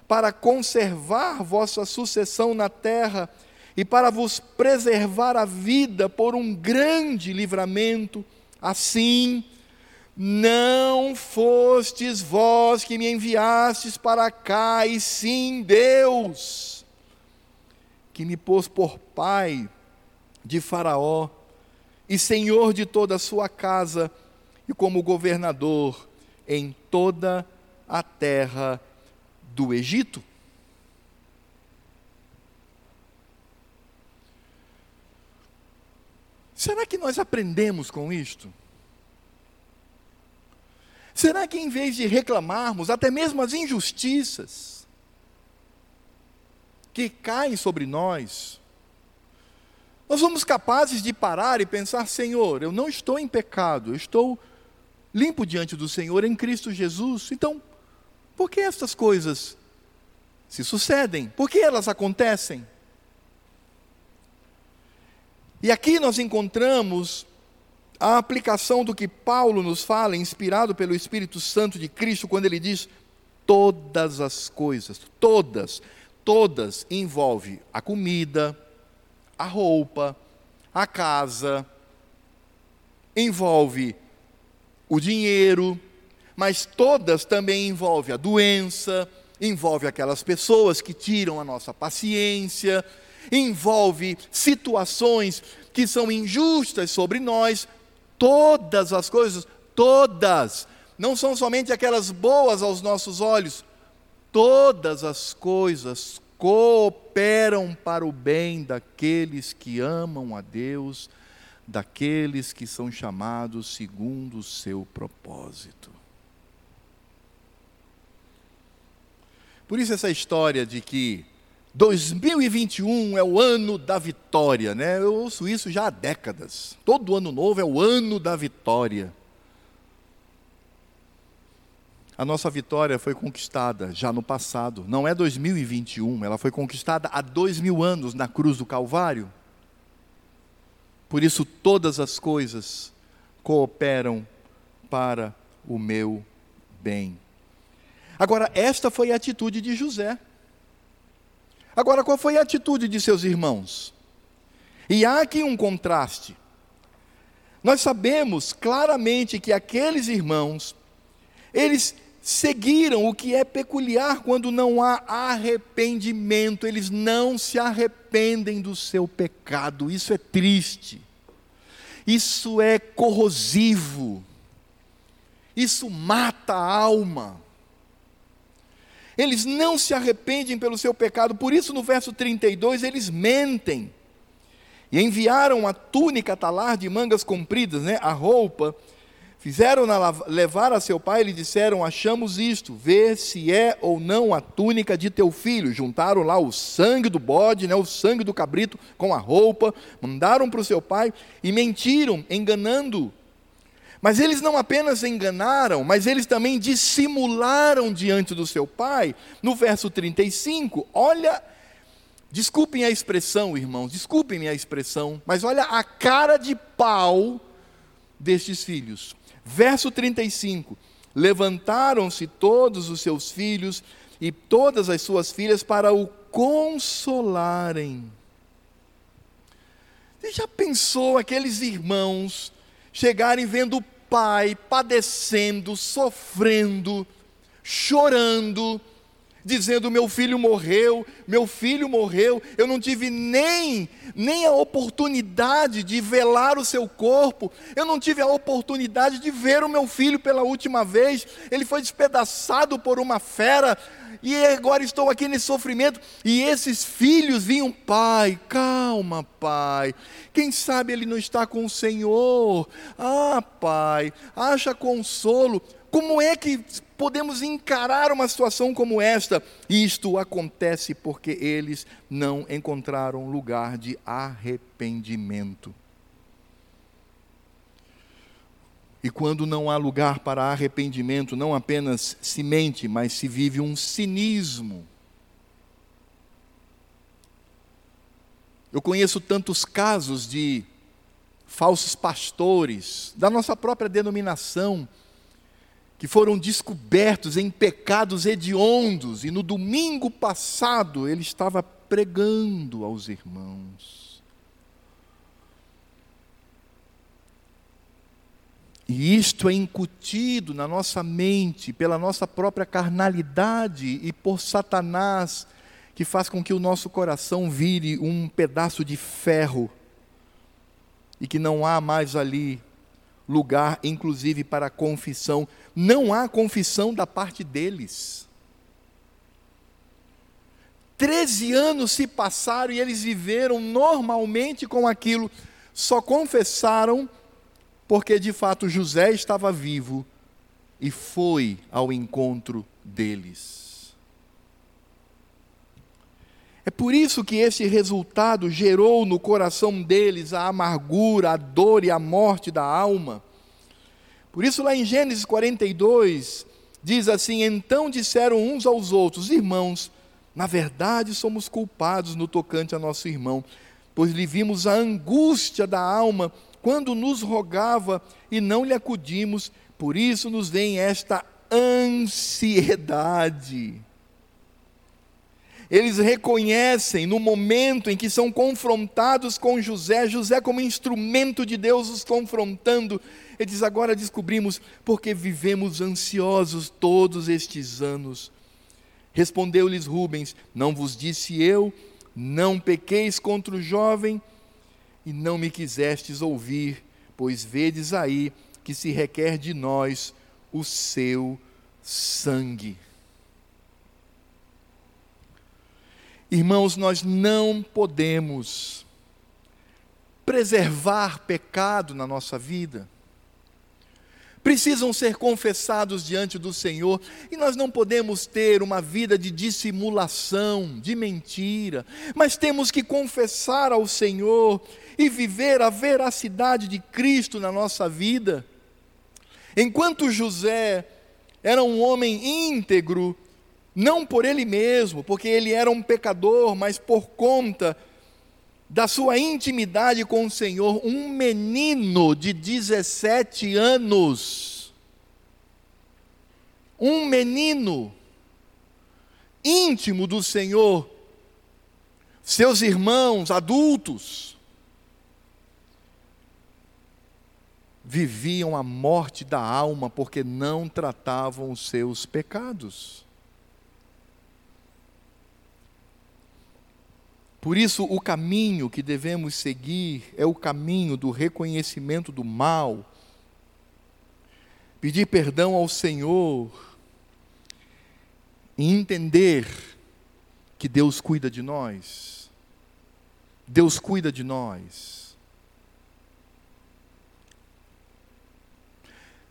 para conservar vossa sucessão na terra e para vos preservar a vida por um grande livramento. Assim, não fostes vós que me enviastes para cá, e sim Deus, que me pôs por pai de Faraó e senhor de toda a sua casa, e como governador em toda a terra do Egito. Será que nós aprendemos com isto? Será que em vez de reclamarmos até mesmo as injustiças que caem sobre nós, nós somos capazes de parar e pensar: Senhor, eu não estou em pecado, eu estou limpo diante do Senhor em Cristo Jesus. Então, por que estas coisas se sucedem? Por que elas acontecem? E aqui nós encontramos a aplicação do que Paulo nos fala, inspirado pelo Espírito Santo de Cristo, quando ele diz: todas as coisas, todas, todas envolve a comida, a roupa, a casa, envolve o dinheiro, mas todas também envolve a doença, envolve aquelas pessoas que tiram a nossa paciência, envolve situações que são injustas sobre nós, todas as coisas, todas, não são somente aquelas boas aos nossos olhos, todas as coisas cooperam para o bem daqueles que amam a Deus daqueles que são chamados segundo o seu propósito. Por isso essa história de que 2021 é o ano da vitória, né? Eu ouço isso já há décadas. Todo ano novo é o ano da vitória. A nossa vitória foi conquistada já no passado, não é 2021, ela foi conquistada há dois mil anos na cruz do Calvário. Por isso, todas as coisas cooperam para o meu bem. Agora, esta foi a atitude de José. Agora, qual foi a atitude de seus irmãos? E há aqui um contraste. Nós sabemos claramente que aqueles irmãos, eles seguiram o que é peculiar quando não há arrependimento, eles não se arrependem do seu pecado, isso é triste, isso é corrosivo, isso mata a alma. Eles não se arrependem pelo seu pecado, por isso no verso 32 eles mentem. E enviaram a túnica talar de mangas compridas, né, a roupa, Fizeram-na levar a seu pai e lhe disseram: Achamos isto, vê se é ou não a túnica de teu filho. Juntaram lá o sangue do bode, né, o sangue do cabrito com a roupa, mandaram para o seu pai e mentiram, enganando. Mas eles não apenas enganaram, mas eles também dissimularam diante do seu pai. No verso 35, olha, desculpem a expressão, irmãos, desculpem a expressão, mas olha a cara de pau destes filhos. Verso 35: Levantaram-se todos os seus filhos e todas as suas filhas para o consolarem. Você já pensou aqueles irmãos chegarem vendo o pai padecendo, sofrendo, chorando, dizendo: Meu filho morreu, meu filho morreu, eu não tive nem, nem a oportunidade de velar o seu corpo, eu não tive a oportunidade de ver o meu filho pela última vez, ele foi despedaçado por uma fera, e agora estou aqui nesse sofrimento. E esses filhos vinham, pai, calma, pai. Quem sabe ele não está com o Senhor? Ah, pai, acha consolo. Como é que podemos encarar uma situação como esta? Isto acontece porque eles não encontraram lugar de arrependimento. E quando não há lugar para arrependimento, não apenas se mente, mas se vive um cinismo. Eu conheço tantos casos de falsos pastores da nossa própria denominação, que foram descobertos em pecados hediondos, e no domingo passado ele estava pregando aos irmãos. E isto é incutido na nossa mente pela nossa própria carnalidade e por Satanás, que faz com que o nosso coração vire um pedaço de ferro e que não há mais ali lugar, inclusive para confissão. Não há confissão da parte deles. Treze anos se passaram e eles viveram normalmente com aquilo, só confessaram porque de fato José estava vivo e foi ao encontro deles. É por isso que esse resultado gerou no coração deles a amargura, a dor e a morte da alma. Por isso, lá em Gênesis 42, diz assim: Então disseram uns aos outros, irmãos, na verdade somos culpados no tocante a nosso irmão, pois lhe vimos a angústia da alma quando nos rogava e não lhe acudimos, por isso nos vem esta ansiedade eles reconhecem no momento em que são confrontados com José, José como instrumento de Deus os confrontando, eles agora descobrimos porque vivemos ansiosos todos estes anos. Respondeu-lhes Rubens: Não vos disse eu, não pequeis contra o jovem, e não me quisestes ouvir, pois vedes aí que se requer de nós o seu sangue. Irmãos, nós não podemos preservar pecado na nossa vida. Precisam ser confessados diante do Senhor, e nós não podemos ter uma vida de dissimulação, de mentira, mas temos que confessar ao Senhor e viver a veracidade de Cristo na nossa vida. Enquanto José era um homem íntegro, não por ele mesmo, porque ele era um pecador, mas por conta da sua intimidade com o Senhor, um menino de 17 anos, um menino íntimo do Senhor, seus irmãos adultos, viviam a morte da alma porque não tratavam os seus pecados. Por isso, o caminho que devemos seguir é o caminho do reconhecimento do mal, pedir perdão ao Senhor e entender que Deus cuida de nós. Deus cuida de nós.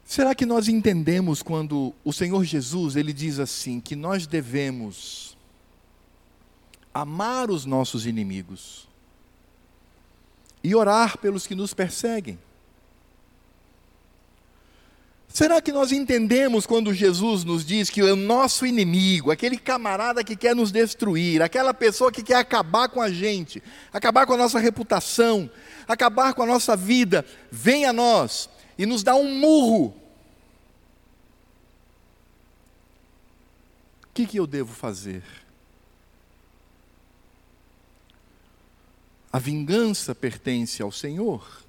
Será que nós entendemos quando o Senhor Jesus ele diz assim que nós devemos amar os nossos inimigos e orar pelos que nos perseguem. Será que nós entendemos quando Jesus nos diz que o nosso inimigo, aquele camarada que quer nos destruir, aquela pessoa que quer acabar com a gente, acabar com a nossa reputação, acabar com a nossa vida, vem a nós e nos dá um murro? O que, que eu devo fazer? A vingança pertence ao Senhor.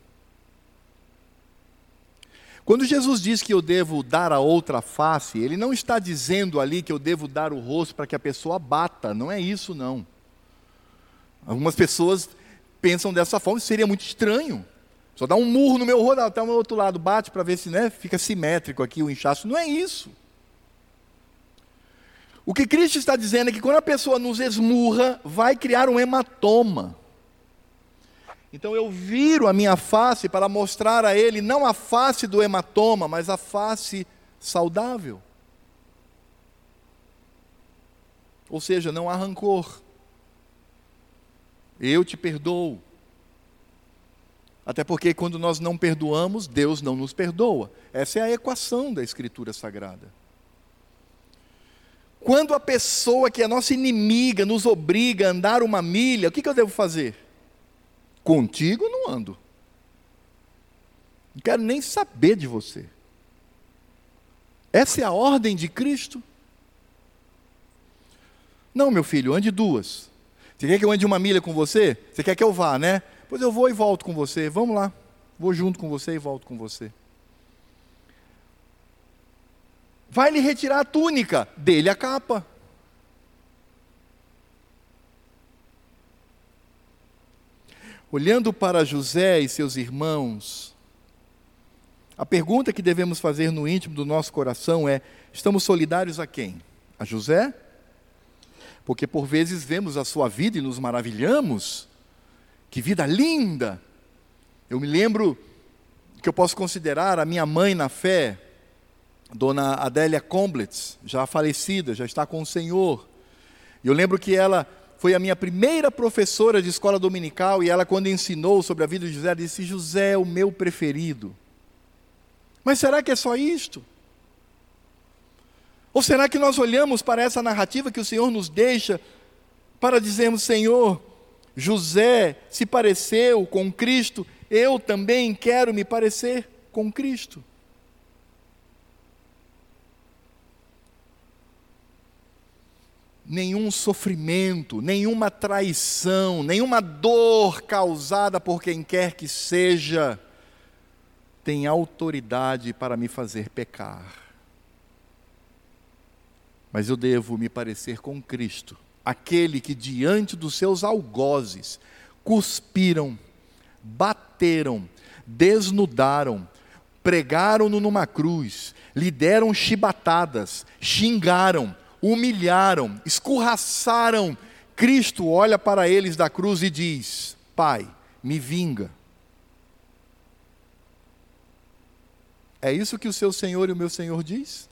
Quando Jesus diz que eu devo dar a outra face, ele não está dizendo ali que eu devo dar o rosto para que a pessoa bata, não é isso não. Algumas pessoas pensam dessa forma, seria muito estranho. Só dá um murro no meu rosto, até o meu outro lado, bate para ver se né, fica simétrico aqui o inchaço. Não é isso. O que Cristo está dizendo é que quando a pessoa nos esmurra, vai criar um hematoma. Então eu viro a minha face para mostrar a ele não a face do hematoma, mas a face saudável. Ou seja, não há rancor. Eu te perdoo. Até porque quando nós não perdoamos, Deus não nos perdoa. Essa é a equação da Escritura Sagrada. Quando a pessoa que é nossa inimiga nos obriga a andar uma milha, o que, que eu devo fazer? Contigo não ando. Não quero nem saber de você. Essa é a ordem de Cristo? Não, meu filho, ande duas. Você quer que eu ande uma milha com você? Você quer que eu vá, né? Pois eu vou e volto com você. Vamos lá. Vou junto com você e volto com você. Vai lhe retirar a túnica, dele a capa. Olhando para José e seus irmãos, a pergunta que devemos fazer no íntimo do nosso coração é: estamos solidários a quem? A José? Porque por vezes vemos a sua vida e nos maravilhamos. Que vida linda! Eu me lembro que eu posso considerar a minha mãe na fé, Dona Adélia Comblitz, já falecida, já está com o Senhor. E eu lembro que ela foi a minha primeira professora de escola dominical e ela, quando ensinou sobre a vida de José, disse: José é o meu preferido. Mas será que é só isto? Ou será que nós olhamos para essa narrativa que o Senhor nos deixa para dizermos: Senhor, José se pareceu com Cristo, eu também quero me parecer com Cristo? Nenhum sofrimento, nenhuma traição, nenhuma dor causada por quem quer que seja, tem autoridade para me fazer pecar. Mas eu devo me parecer com Cristo, aquele que diante dos seus algozes cuspiram, bateram, desnudaram, pregaram-no numa cruz, lhe deram chibatadas, xingaram, humilharam, escorraçaram. Cristo olha para eles da cruz e diz: Pai, me vinga. É isso que o seu Senhor e o meu Senhor diz?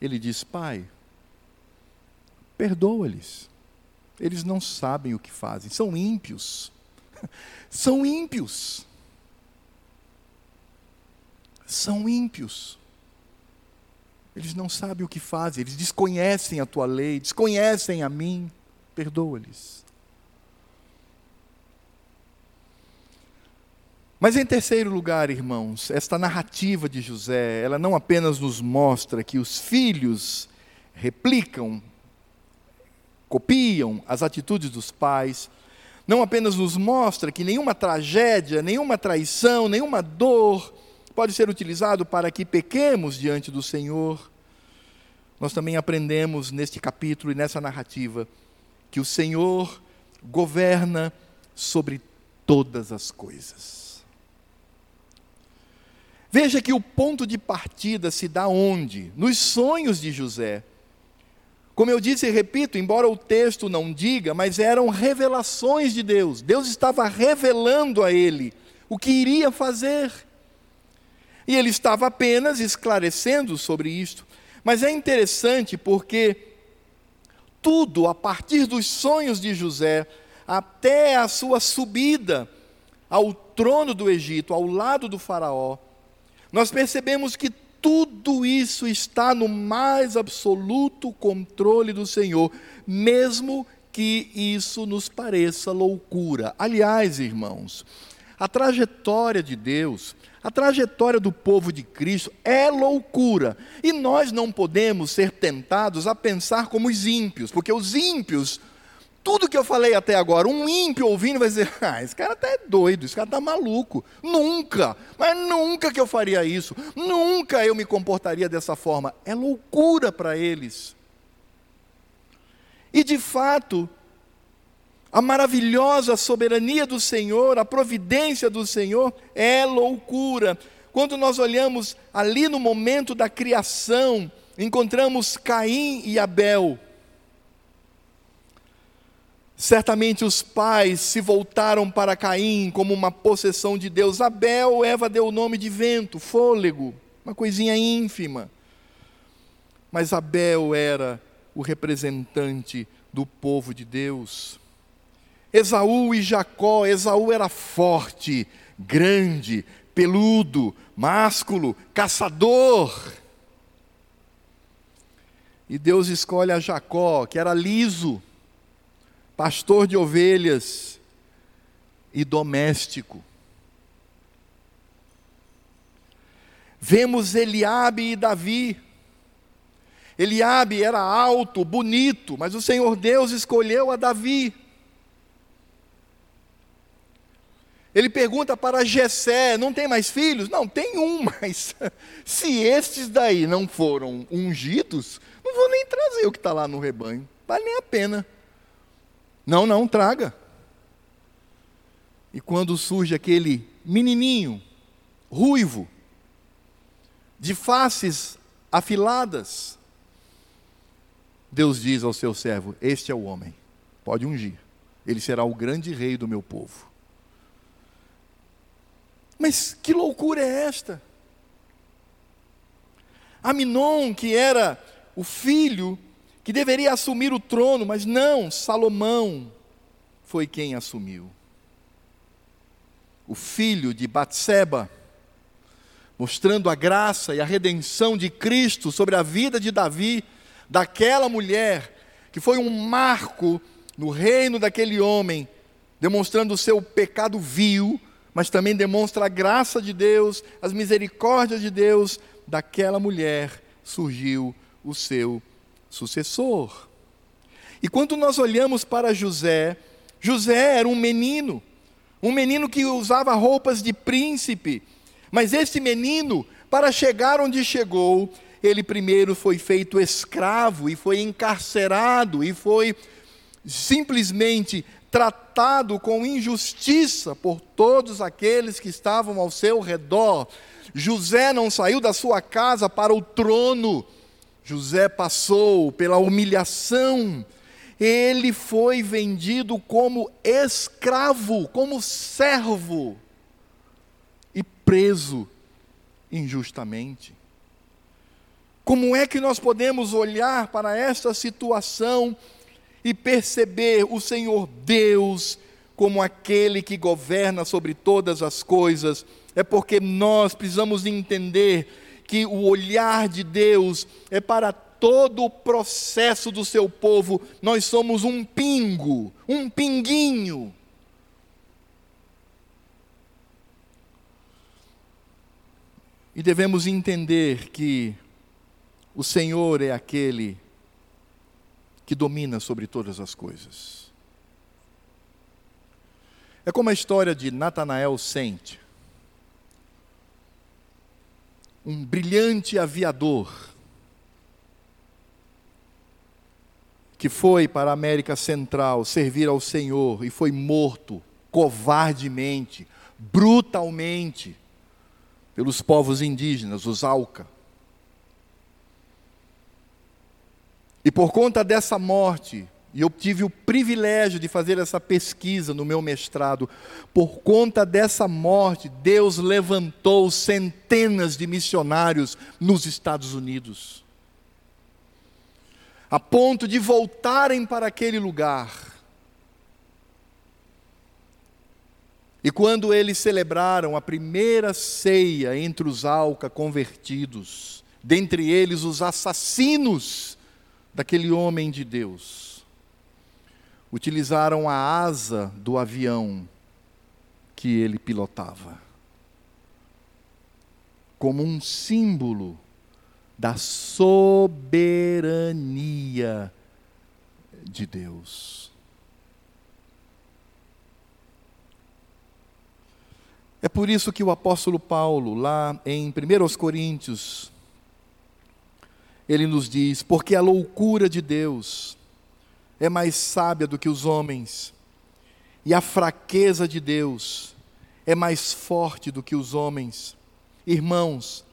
Ele diz: Pai, perdoa-lhes. Eles não sabem o que fazem, são ímpios. São ímpios. São ímpios. Eles não sabem o que fazem, eles desconhecem a tua lei, desconhecem a mim. Perdoa-lhes. Mas em terceiro lugar, irmãos, esta narrativa de José, ela não apenas nos mostra que os filhos replicam, copiam as atitudes dos pais, não apenas nos mostra que nenhuma tragédia, nenhuma traição, nenhuma dor, pode ser utilizado para que pequemos diante do Senhor. Nós também aprendemos neste capítulo e nessa narrativa que o Senhor governa sobre todas as coisas. Veja que o ponto de partida se dá onde? Nos sonhos de José. Como eu disse e repito, embora o texto não diga, mas eram revelações de Deus. Deus estava revelando a ele o que iria fazer. E ele estava apenas esclarecendo sobre isto. Mas é interessante porque tudo a partir dos sonhos de José até a sua subida ao trono do Egito, ao lado do Faraó, nós percebemos que tudo isso está no mais absoluto controle do Senhor, mesmo que isso nos pareça loucura. Aliás, irmãos, a trajetória de Deus a trajetória do povo de Cristo é loucura. E nós não podemos ser tentados a pensar como os ímpios, porque os ímpios, tudo que eu falei até agora, um ímpio ouvindo vai dizer: ah, esse cara está doido, esse cara está maluco. Nunca, mas nunca que eu faria isso, nunca eu me comportaria dessa forma. É loucura para eles. E de fato, a maravilhosa soberania do Senhor, a providência do Senhor é loucura. Quando nós olhamos ali no momento da criação, encontramos Caim e Abel. Certamente os pais se voltaram para Caim como uma possessão de Deus. Abel, Eva deu o nome de vento, fôlego, uma coisinha ínfima. Mas Abel era o representante do povo de Deus. Esaú e Jacó, Esaú era forte, grande, peludo, másculo, caçador. E Deus escolhe a Jacó, que era liso, pastor de ovelhas, e doméstico. Vemos Eliabe e Davi. Eliabe era alto, bonito, mas o Senhor Deus escolheu a Davi. Ele pergunta para Jessé, não tem mais filhos? Não, tem um, mas se estes daí não foram ungidos, não vou nem trazer o que está lá no rebanho. Vale nem a pena. Não, não, traga. E quando surge aquele menininho, ruivo, de faces afiladas, Deus diz ao seu servo: Este é o homem, pode ungir, ele será o grande rei do meu povo. Mas que loucura é esta? Aminon, que era o filho que deveria assumir o trono, mas não, Salomão foi quem assumiu. O filho de Batseba, mostrando a graça e a redenção de Cristo sobre a vida de Davi, daquela mulher, que foi um marco no reino daquele homem, demonstrando o seu pecado vil, mas também demonstra a graça de Deus, as misericórdias de Deus, daquela mulher surgiu o seu sucessor. E quando nós olhamos para José, José era um menino, um menino que usava roupas de príncipe, mas esse menino, para chegar onde chegou, ele primeiro foi feito escravo e foi encarcerado e foi simplesmente tratado com injustiça por todos aqueles que estavam ao seu redor. José não saiu da sua casa para o trono, José passou pela humilhação, ele foi vendido como escravo, como servo, e preso injustamente. Como é que nós podemos olhar para esta situação e perceber o Senhor Deus como aquele que governa sobre todas as coisas? É porque nós precisamos entender que o olhar de Deus é para todo o processo do seu povo. Nós somos um pingo, um pinguinho. E devemos entender que o Senhor é aquele que domina sobre todas as coisas. É como a história de Natanael Sente, um brilhante aviador que foi para a América Central servir ao Senhor e foi morto covardemente, brutalmente pelos povos indígenas, os Alca. E por conta dessa morte, e eu tive o privilégio de fazer essa pesquisa no meu mestrado, por conta dessa morte, Deus levantou centenas de missionários nos Estados Unidos, a ponto de voltarem para aquele lugar. E quando eles celebraram a primeira ceia entre os Alca convertidos, dentre eles os assassinos daquele homem de Deus. Utilizaram a asa do avião que ele pilotava como um símbolo da soberania de Deus. É por isso que o apóstolo Paulo, lá em 1 Coríntios ele nos diz: porque a loucura de Deus é mais sábia do que os homens, e a fraqueza de Deus é mais forte do que os homens. Irmãos,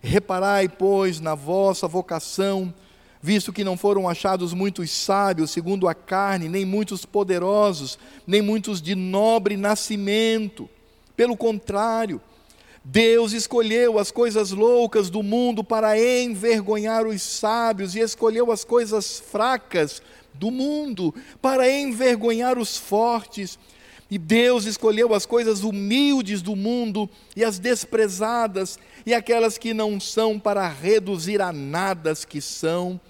reparai, pois, na vossa vocação, visto que não foram achados muitos sábios segundo a carne, nem muitos poderosos, nem muitos de nobre nascimento. Pelo contrário, Deus escolheu as coisas loucas do mundo para envergonhar os sábios, e escolheu as coisas fracas do mundo para envergonhar os fortes. E Deus escolheu as coisas humildes do mundo e as desprezadas, e aquelas que não são, para reduzir a nada as que são,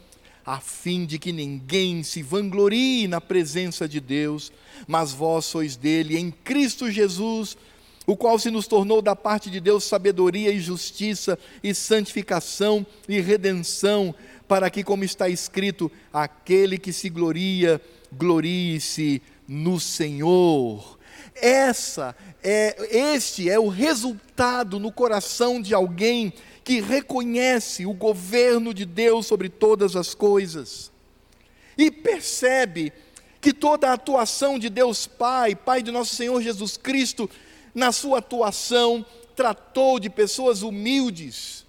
a fim de que ninguém se vanglorie na presença de Deus, mas vós sois dele em Cristo Jesus, o qual se nos tornou da parte de Deus sabedoria e justiça e santificação e redenção, para que, como está escrito, aquele que se gloria, glorie-se no Senhor. Essa é este é o resultado no coração de alguém que reconhece o governo de Deus sobre todas as coisas e percebe que toda a atuação de Deus Pai, Pai de nosso Senhor Jesus Cristo, na sua atuação, tratou de pessoas humildes,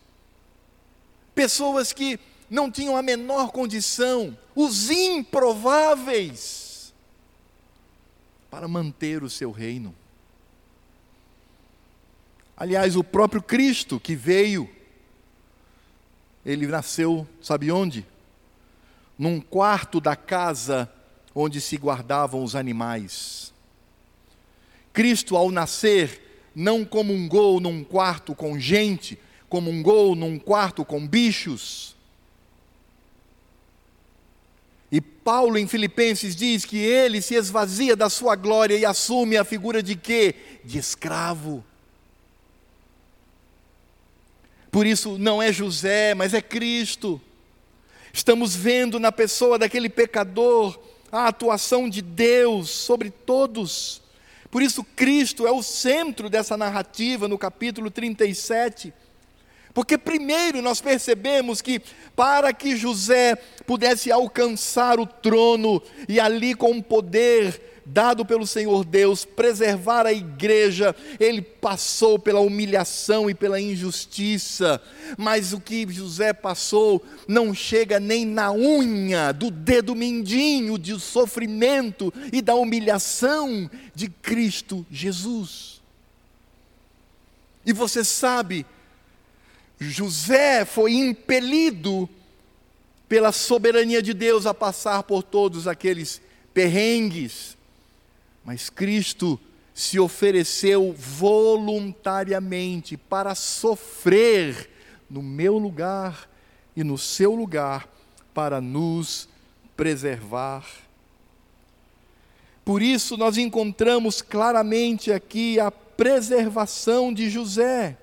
pessoas que não tinham a menor condição, os improváveis, para manter o seu reino. Aliás, o próprio Cristo que veio ele nasceu, sabe onde? Num quarto da casa onde se guardavam os animais. Cristo, ao nascer, não comungou num quarto com gente, comungou num quarto com bichos. E Paulo em Filipenses diz que ele se esvazia da sua glória e assume a figura de quê? De escravo. Por isso não é José, mas é Cristo. Estamos vendo na pessoa daquele pecador a atuação de Deus sobre todos. Por isso, Cristo é o centro dessa narrativa no capítulo 37. Porque, primeiro, nós percebemos que, para que José pudesse alcançar o trono e ali com poder dado pelo Senhor Deus, preservar a igreja, ele passou pela humilhação e pela injustiça, mas o que José passou não chega nem na unha do dedo mindinho de sofrimento e da humilhação de Cristo Jesus. E você sabe, José foi impelido pela soberania de Deus a passar por todos aqueles perrengues, mas Cristo se ofereceu voluntariamente para sofrer no meu lugar e no seu lugar para nos preservar. Por isso, nós encontramos claramente aqui a preservação de José.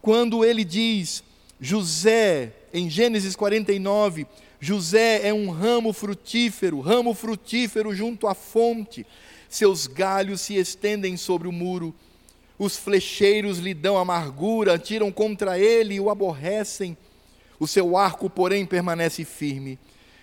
Quando ele diz, José, em Gênesis 49, José é um ramo frutífero, ramo frutífero junto à fonte. Seus galhos se estendem sobre o muro. Os flecheiros lhe dão amargura, tiram contra ele e o aborrecem. O seu arco, porém, permanece firme.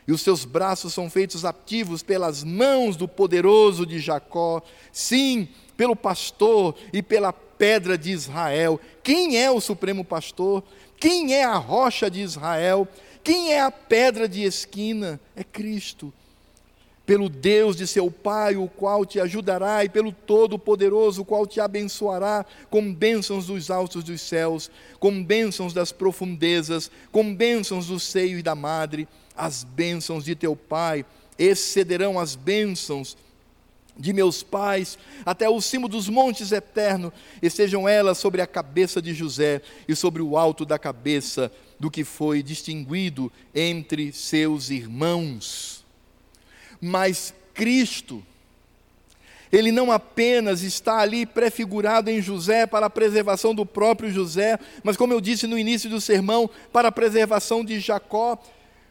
E os seus braços são feitos ativos pelas mãos do poderoso de Jacó. Sim, pelo pastor e pela pedra de Israel. Quem é o supremo pastor? Quem é a rocha de Israel? Quem é a pedra de esquina? É Cristo. Pelo Deus de seu Pai, o qual te ajudará, e pelo Todo-Poderoso, o qual te abençoará com bênçãos dos altos dos céus, com bênçãos das profundezas, com bênçãos do seio e da madre. As bênçãos de teu Pai excederão as bênçãos de meus pais, até o cimo dos montes eternos, e sejam elas sobre a cabeça de José e sobre o alto da cabeça do que foi distinguido entre seus irmãos. Mas Cristo, ele não apenas está ali prefigurado em José para a preservação do próprio José, mas como eu disse no início do sermão, para a preservação de Jacó.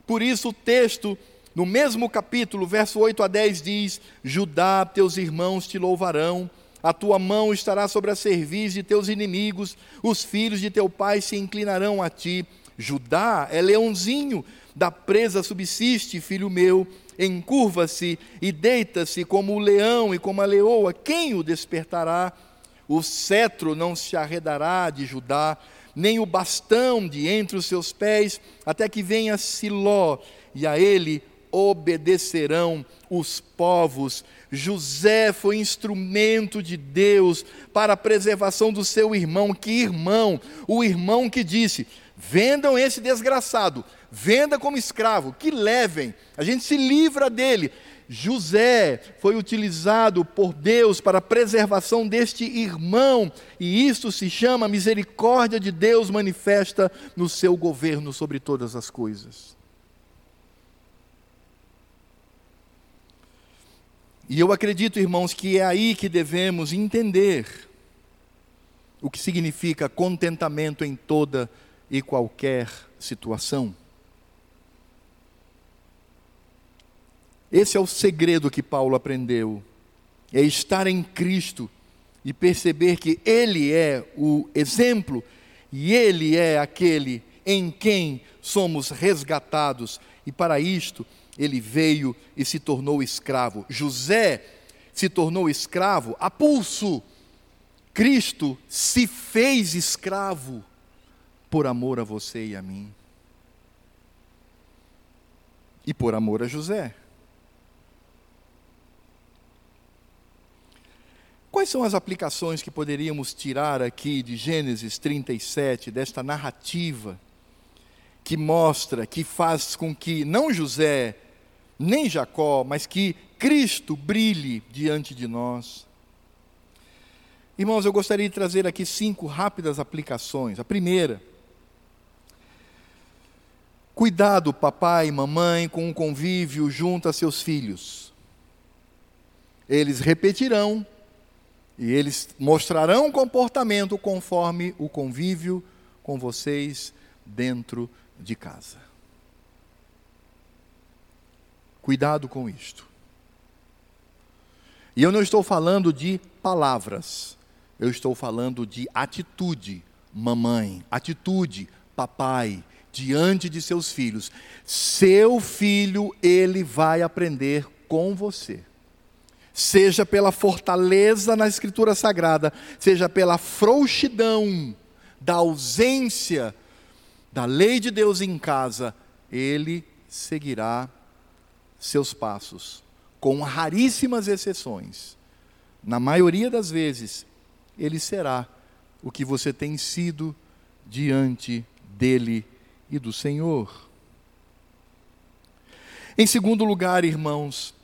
Por isso o texto, no mesmo capítulo, verso 8 a 10 diz: Judá, teus irmãos te louvarão a tua mão estará sobre a cerviz de teus inimigos, os filhos de teu pai se inclinarão a ti. Judá é leãozinho, da presa subsiste, filho meu, encurva-se e deita-se como o leão e como a leoa, quem o despertará? O cetro não se arredará de Judá, nem o bastão de entre os seus pés, até que venha Siló, e a ele obedecerão os povos. José foi instrumento de Deus para a preservação do seu irmão. Que irmão? O irmão que disse: vendam esse desgraçado, venda como escravo, que levem, a gente se livra dele. José foi utilizado por Deus para a preservação deste irmão, e isso se chama misericórdia de Deus manifesta no seu governo sobre todas as coisas. E eu acredito, irmãos, que é aí que devemos entender o que significa contentamento em toda a e qualquer situação. Esse é o segredo que Paulo aprendeu: é estar em Cristo e perceber que Ele é o exemplo e Ele é aquele em quem somos resgatados, e para isto ele veio e se tornou escravo. José se tornou escravo a pulso. Cristo se fez escravo por amor a você e a mim. E por amor a José. Quais são as aplicações que poderíamos tirar aqui de Gênesis 37, desta narrativa que mostra, que faz com que não José nem Jacó, mas que Cristo brilhe diante de nós. Irmãos, eu gostaria de trazer aqui cinco rápidas aplicações. A primeira, cuidado, papai e mamãe, com o convívio junto a seus filhos. Eles repetirão e eles mostrarão comportamento conforme o convívio com vocês dentro de casa. Cuidado com isto. E eu não estou falando de palavras, eu estou falando de atitude, mamãe, atitude, papai, diante de seus filhos. Seu filho, ele vai aprender com você. Seja pela fortaleza na Escritura Sagrada, seja pela frouxidão da ausência da lei de Deus em casa, ele seguirá seus passos, com raríssimas exceções. Na maioria das vezes, ele será o que você tem sido diante dele e do Senhor. Em segundo lugar, irmãos,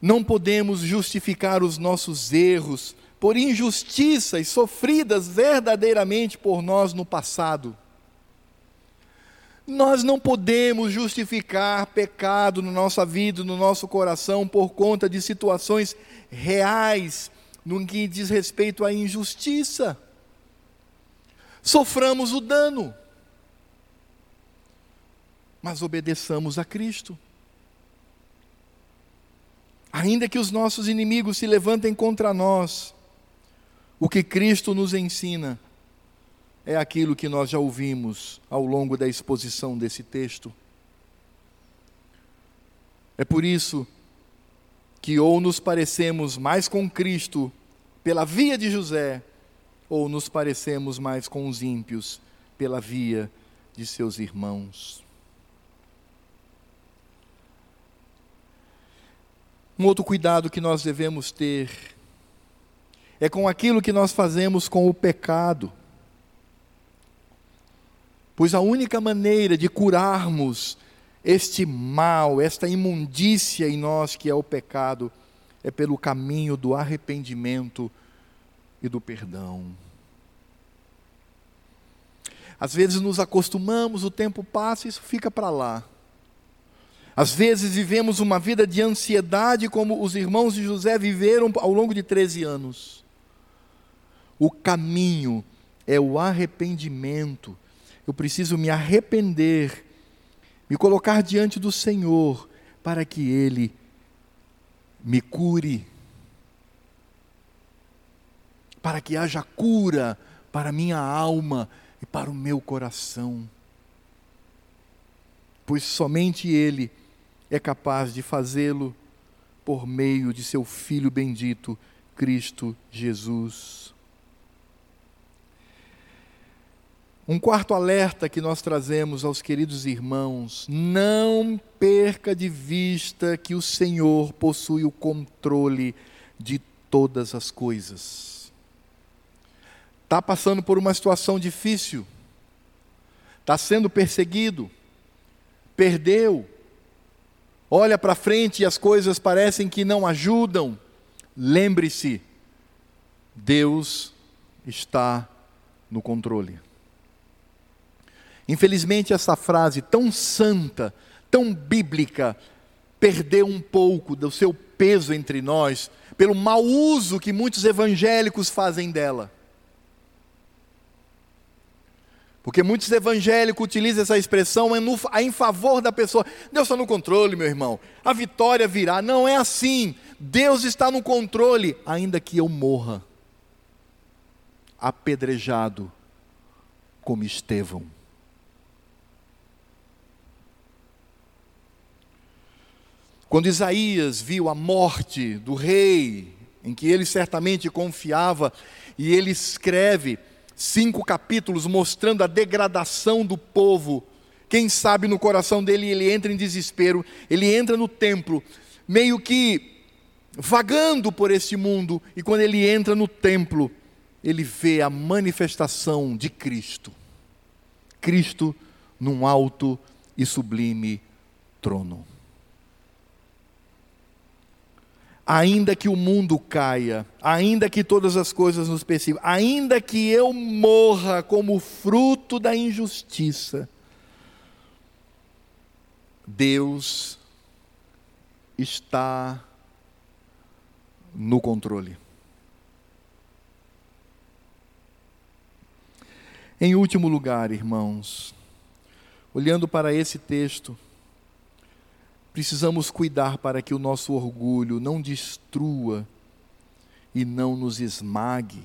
não podemos justificar os nossos erros por injustiças sofridas verdadeiramente por nós no passado. Nós não podemos justificar pecado na nossa vida, no nosso coração, por conta de situações reais, no que diz respeito à injustiça. Soframos o dano, mas obedeçamos a Cristo. Ainda que os nossos inimigos se levantem contra nós, o que Cristo nos ensina é aquilo que nós já ouvimos ao longo da exposição desse texto. É por isso que ou nos parecemos mais com Cristo pela via de José, ou nos parecemos mais com os ímpios pela via de seus irmãos. Um outro cuidado que nós devemos ter é com aquilo que nós fazemos com o pecado. Pois a única maneira de curarmos este mal, esta imundícia em nós que é o pecado, é pelo caminho do arrependimento e do perdão. Às vezes nos acostumamos, o tempo passa e isso fica para lá. Às vezes vivemos uma vida de ansiedade, como os irmãos de José viveram ao longo de 13 anos. O caminho é o arrependimento eu preciso me arrepender, me colocar diante do Senhor, para que Ele me cure, para que haja cura para minha alma e para o meu coração. Pois somente Ele é capaz de fazê-lo por meio de seu Filho bendito, Cristo Jesus. Um quarto alerta que nós trazemos aos queridos irmãos: não perca de vista que o Senhor possui o controle de todas as coisas. Está passando por uma situação difícil, está sendo perseguido, perdeu, olha para frente e as coisas parecem que não ajudam. Lembre-se, Deus está no controle. Infelizmente, essa frase tão santa, tão bíblica, perder um pouco do seu peso entre nós, pelo mau uso que muitos evangélicos fazem dela. Porque muitos evangélicos utilizam essa expressão em favor da pessoa. Deus está no controle, meu irmão. A vitória virá. Não é assim. Deus está no controle, ainda que eu morra apedrejado como Estevão. Quando Isaías viu a morte do rei, em que ele certamente confiava, e ele escreve cinco capítulos mostrando a degradação do povo. Quem sabe no coração dele ele entra em desespero, ele entra no templo, meio que vagando por esse mundo, e quando ele entra no templo, ele vê a manifestação de Cristo. Cristo num alto e sublime trono. Ainda que o mundo caia, ainda que todas as coisas nos persigam, ainda que eu morra como fruto da injustiça, Deus está no controle. Em último lugar, irmãos, olhando para esse texto, Precisamos cuidar para que o nosso orgulho não destrua e não nos esmague.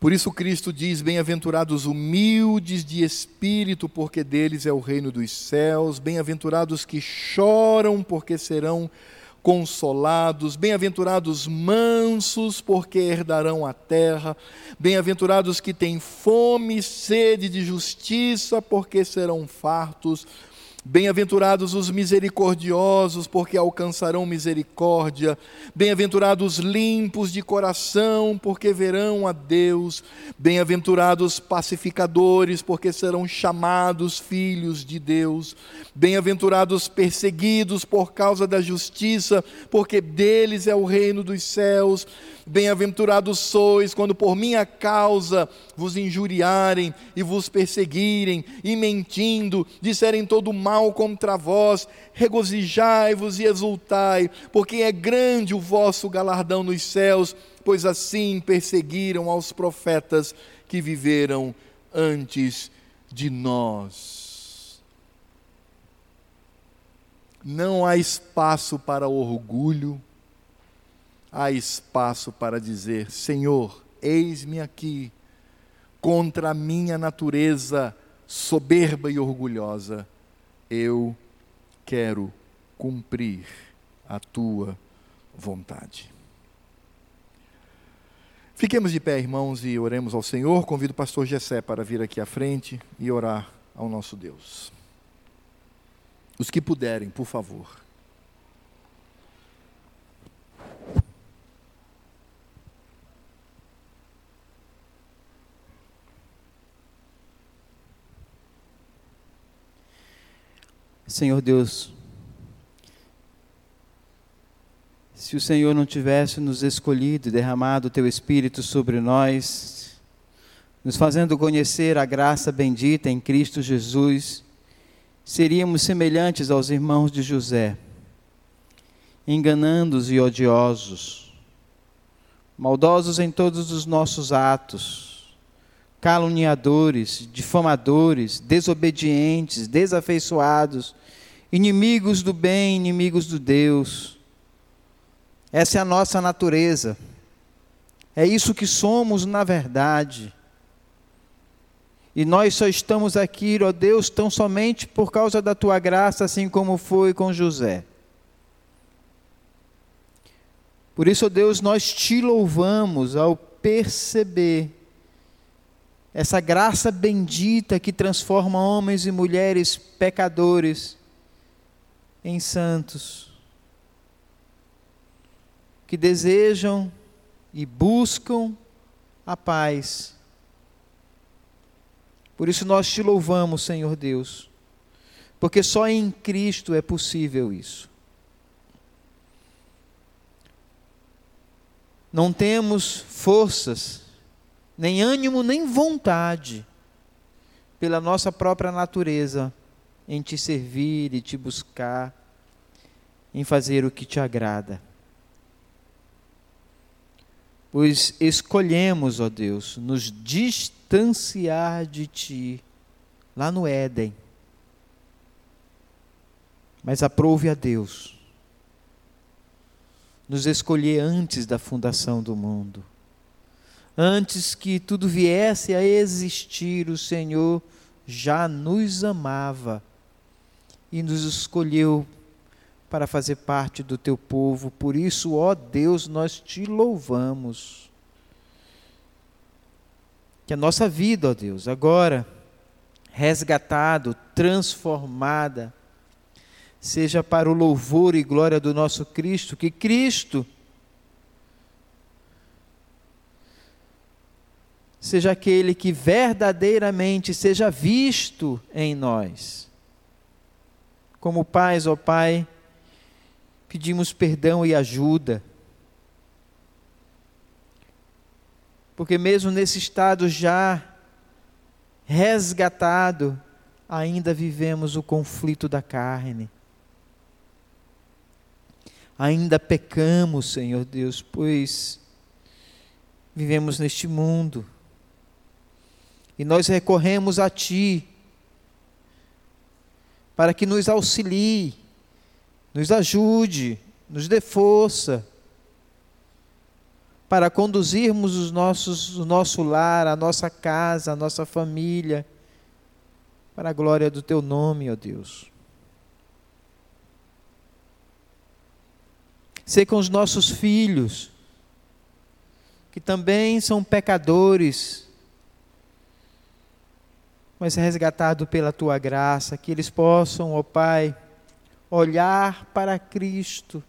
Por isso Cristo diz: Bem-aventurados humildes de espírito, porque deles é o reino dos céus. Bem-aventurados que choram, porque serão consolados. Bem-aventurados mansos, porque herdarão a terra. Bem-aventurados que têm fome e sede de justiça, porque serão fartos. Bem-aventurados os misericordiosos, porque alcançarão misericórdia. Bem-aventurados limpos de coração, porque verão a Deus. Bem-aventurados pacificadores, porque serão chamados filhos de Deus. Bem-aventurados perseguidos por causa da justiça, porque deles é o reino dos céus. Bem-aventurados sois quando por minha causa vos injuriarem e vos perseguirem, e mentindo, disserem todo mal contra vós. Regozijai-vos e exultai, porque é grande o vosso galardão nos céus, pois assim perseguiram aos profetas que viveram antes de nós. Não há espaço para orgulho há espaço para dizer: Senhor, eis-me aqui, contra a minha natureza soberba e orgulhosa, eu quero cumprir a tua vontade. Fiquemos de pé, irmãos, e oremos ao Senhor. Convido o pastor Gessé para vir aqui à frente e orar ao nosso Deus. Os que puderem, por favor. Senhor Deus, se o Senhor não tivesse nos escolhido e derramado o teu Espírito sobre nós, nos fazendo conhecer a graça bendita em Cristo Jesus, seríamos semelhantes aos irmãos de José, enganandos e odiosos, maldosos em todos os nossos atos, caluniadores, difamadores, desobedientes, desafeiçoados, inimigos do bem, inimigos do Deus. Essa é a nossa natureza. É isso que somos na verdade. E nós só estamos aqui, ó Deus, tão somente por causa da tua graça, assim como foi com José. Por isso, ó Deus, nós te louvamos ao perceber essa graça bendita que transforma homens e mulheres pecadores em santos, que desejam e buscam a paz. Por isso nós te louvamos, Senhor Deus, porque só em Cristo é possível isso. Não temos forças nem ânimo, nem vontade, pela nossa própria natureza, em te servir e te buscar, em fazer o que te agrada. Pois escolhemos, ó Deus, nos distanciar de ti, lá no Éden. Mas aprove a Deus nos escolher antes da fundação do mundo. Antes que tudo viesse a existir, o Senhor já nos amava e nos escolheu para fazer parte do teu povo. Por isso, ó Deus, nós te louvamos. Que a nossa vida, ó Deus, agora resgatado, transformada, seja para o louvor e glória do nosso Cristo, que Cristo seja aquele que verdadeiramente seja visto em nós. Como pais, ó Pai, pedimos perdão e ajuda. Porque mesmo nesse estado já resgatado, ainda vivemos o conflito da carne. Ainda pecamos, Senhor Deus, pois vivemos neste mundo. E nós recorremos a Ti para que nos auxilie, nos ajude, nos dê força para conduzirmos os nossos, o nosso lar, a nossa casa, a nossa família, para a glória do Teu nome, ó Deus. ser com os nossos filhos, que também são pecadores, mas resgatado pela tua graça, que eles possam, ó Pai, olhar para Cristo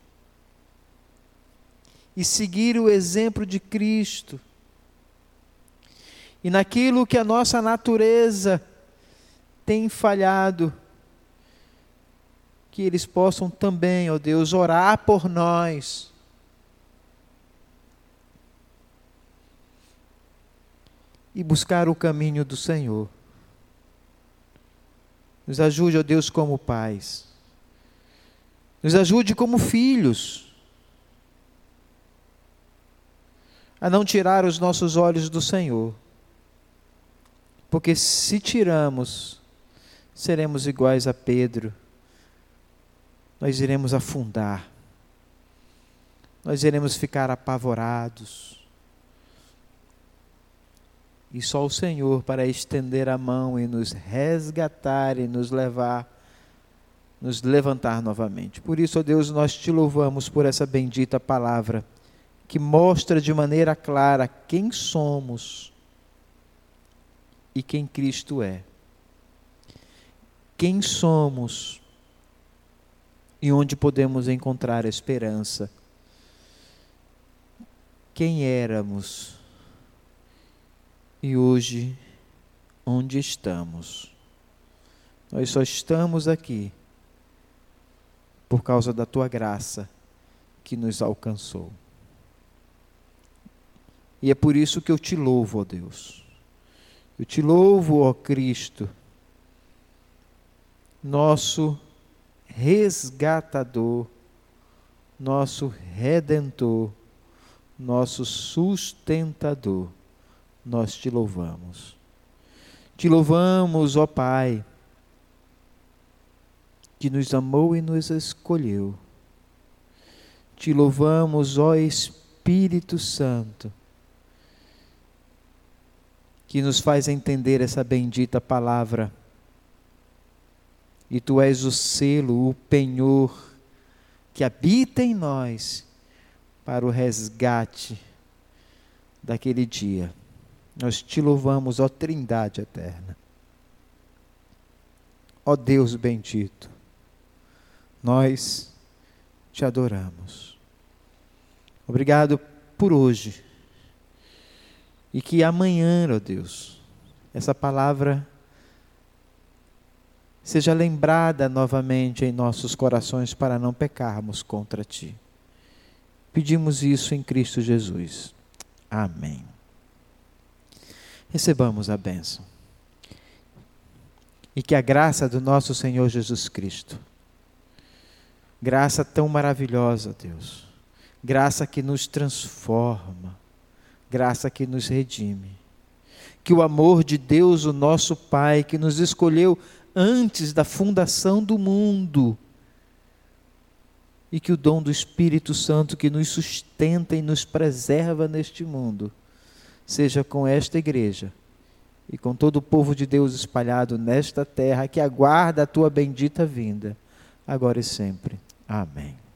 e seguir o exemplo de Cristo. E naquilo que a nossa natureza tem falhado, que eles possam também, ó Deus, orar por nós. E buscar o caminho do Senhor. Nos ajude, ó Deus, como pais. Nos ajude como filhos. A não tirar os nossos olhos do Senhor. Porque se tiramos, seremos iguais a Pedro nós iremos afundar, nós iremos ficar apavorados. E só o Senhor para estender a mão e nos resgatar e nos levar, nos levantar novamente. Por isso, ó Deus, nós te louvamos por essa bendita palavra que mostra de maneira clara quem somos e quem Cristo é. Quem somos e onde podemos encontrar esperança. Quem éramos e hoje onde estamos. Nós só estamos aqui por causa da tua graça que nos alcançou. E é por isso que eu te louvo, ó Deus. Eu te louvo, ó Cristo, nosso resgatador, nosso redentor, nosso sustentador. Nós te louvamos. Te louvamos, ó Pai, que nos amou e nos escolheu. Te louvamos, ó Espírito Santo, que nos faz entender essa bendita palavra e tu és o selo, o penhor que habita em nós para o resgate daquele dia. Nós te louvamos, ó Trindade eterna. Ó Deus bendito, nós te adoramos. Obrigado por hoje. E que amanhã, ó Deus, essa palavra seja lembrada novamente em nossos corações para não pecarmos contra ti. Pedimos isso em Cristo Jesus. Amém. Recebamos a bênção. E que a graça do nosso Senhor Jesus Cristo, graça tão maravilhosa, Deus, graça que nos transforma, graça que nos redime. Que o amor de Deus, o nosso Pai, que nos escolheu antes da fundação do mundo, e que o dom do Espírito Santo que nos sustenta e nos preserva neste mundo, seja com esta igreja e com todo o povo de Deus espalhado nesta terra que aguarda a tua bendita vinda, agora e sempre. Amém.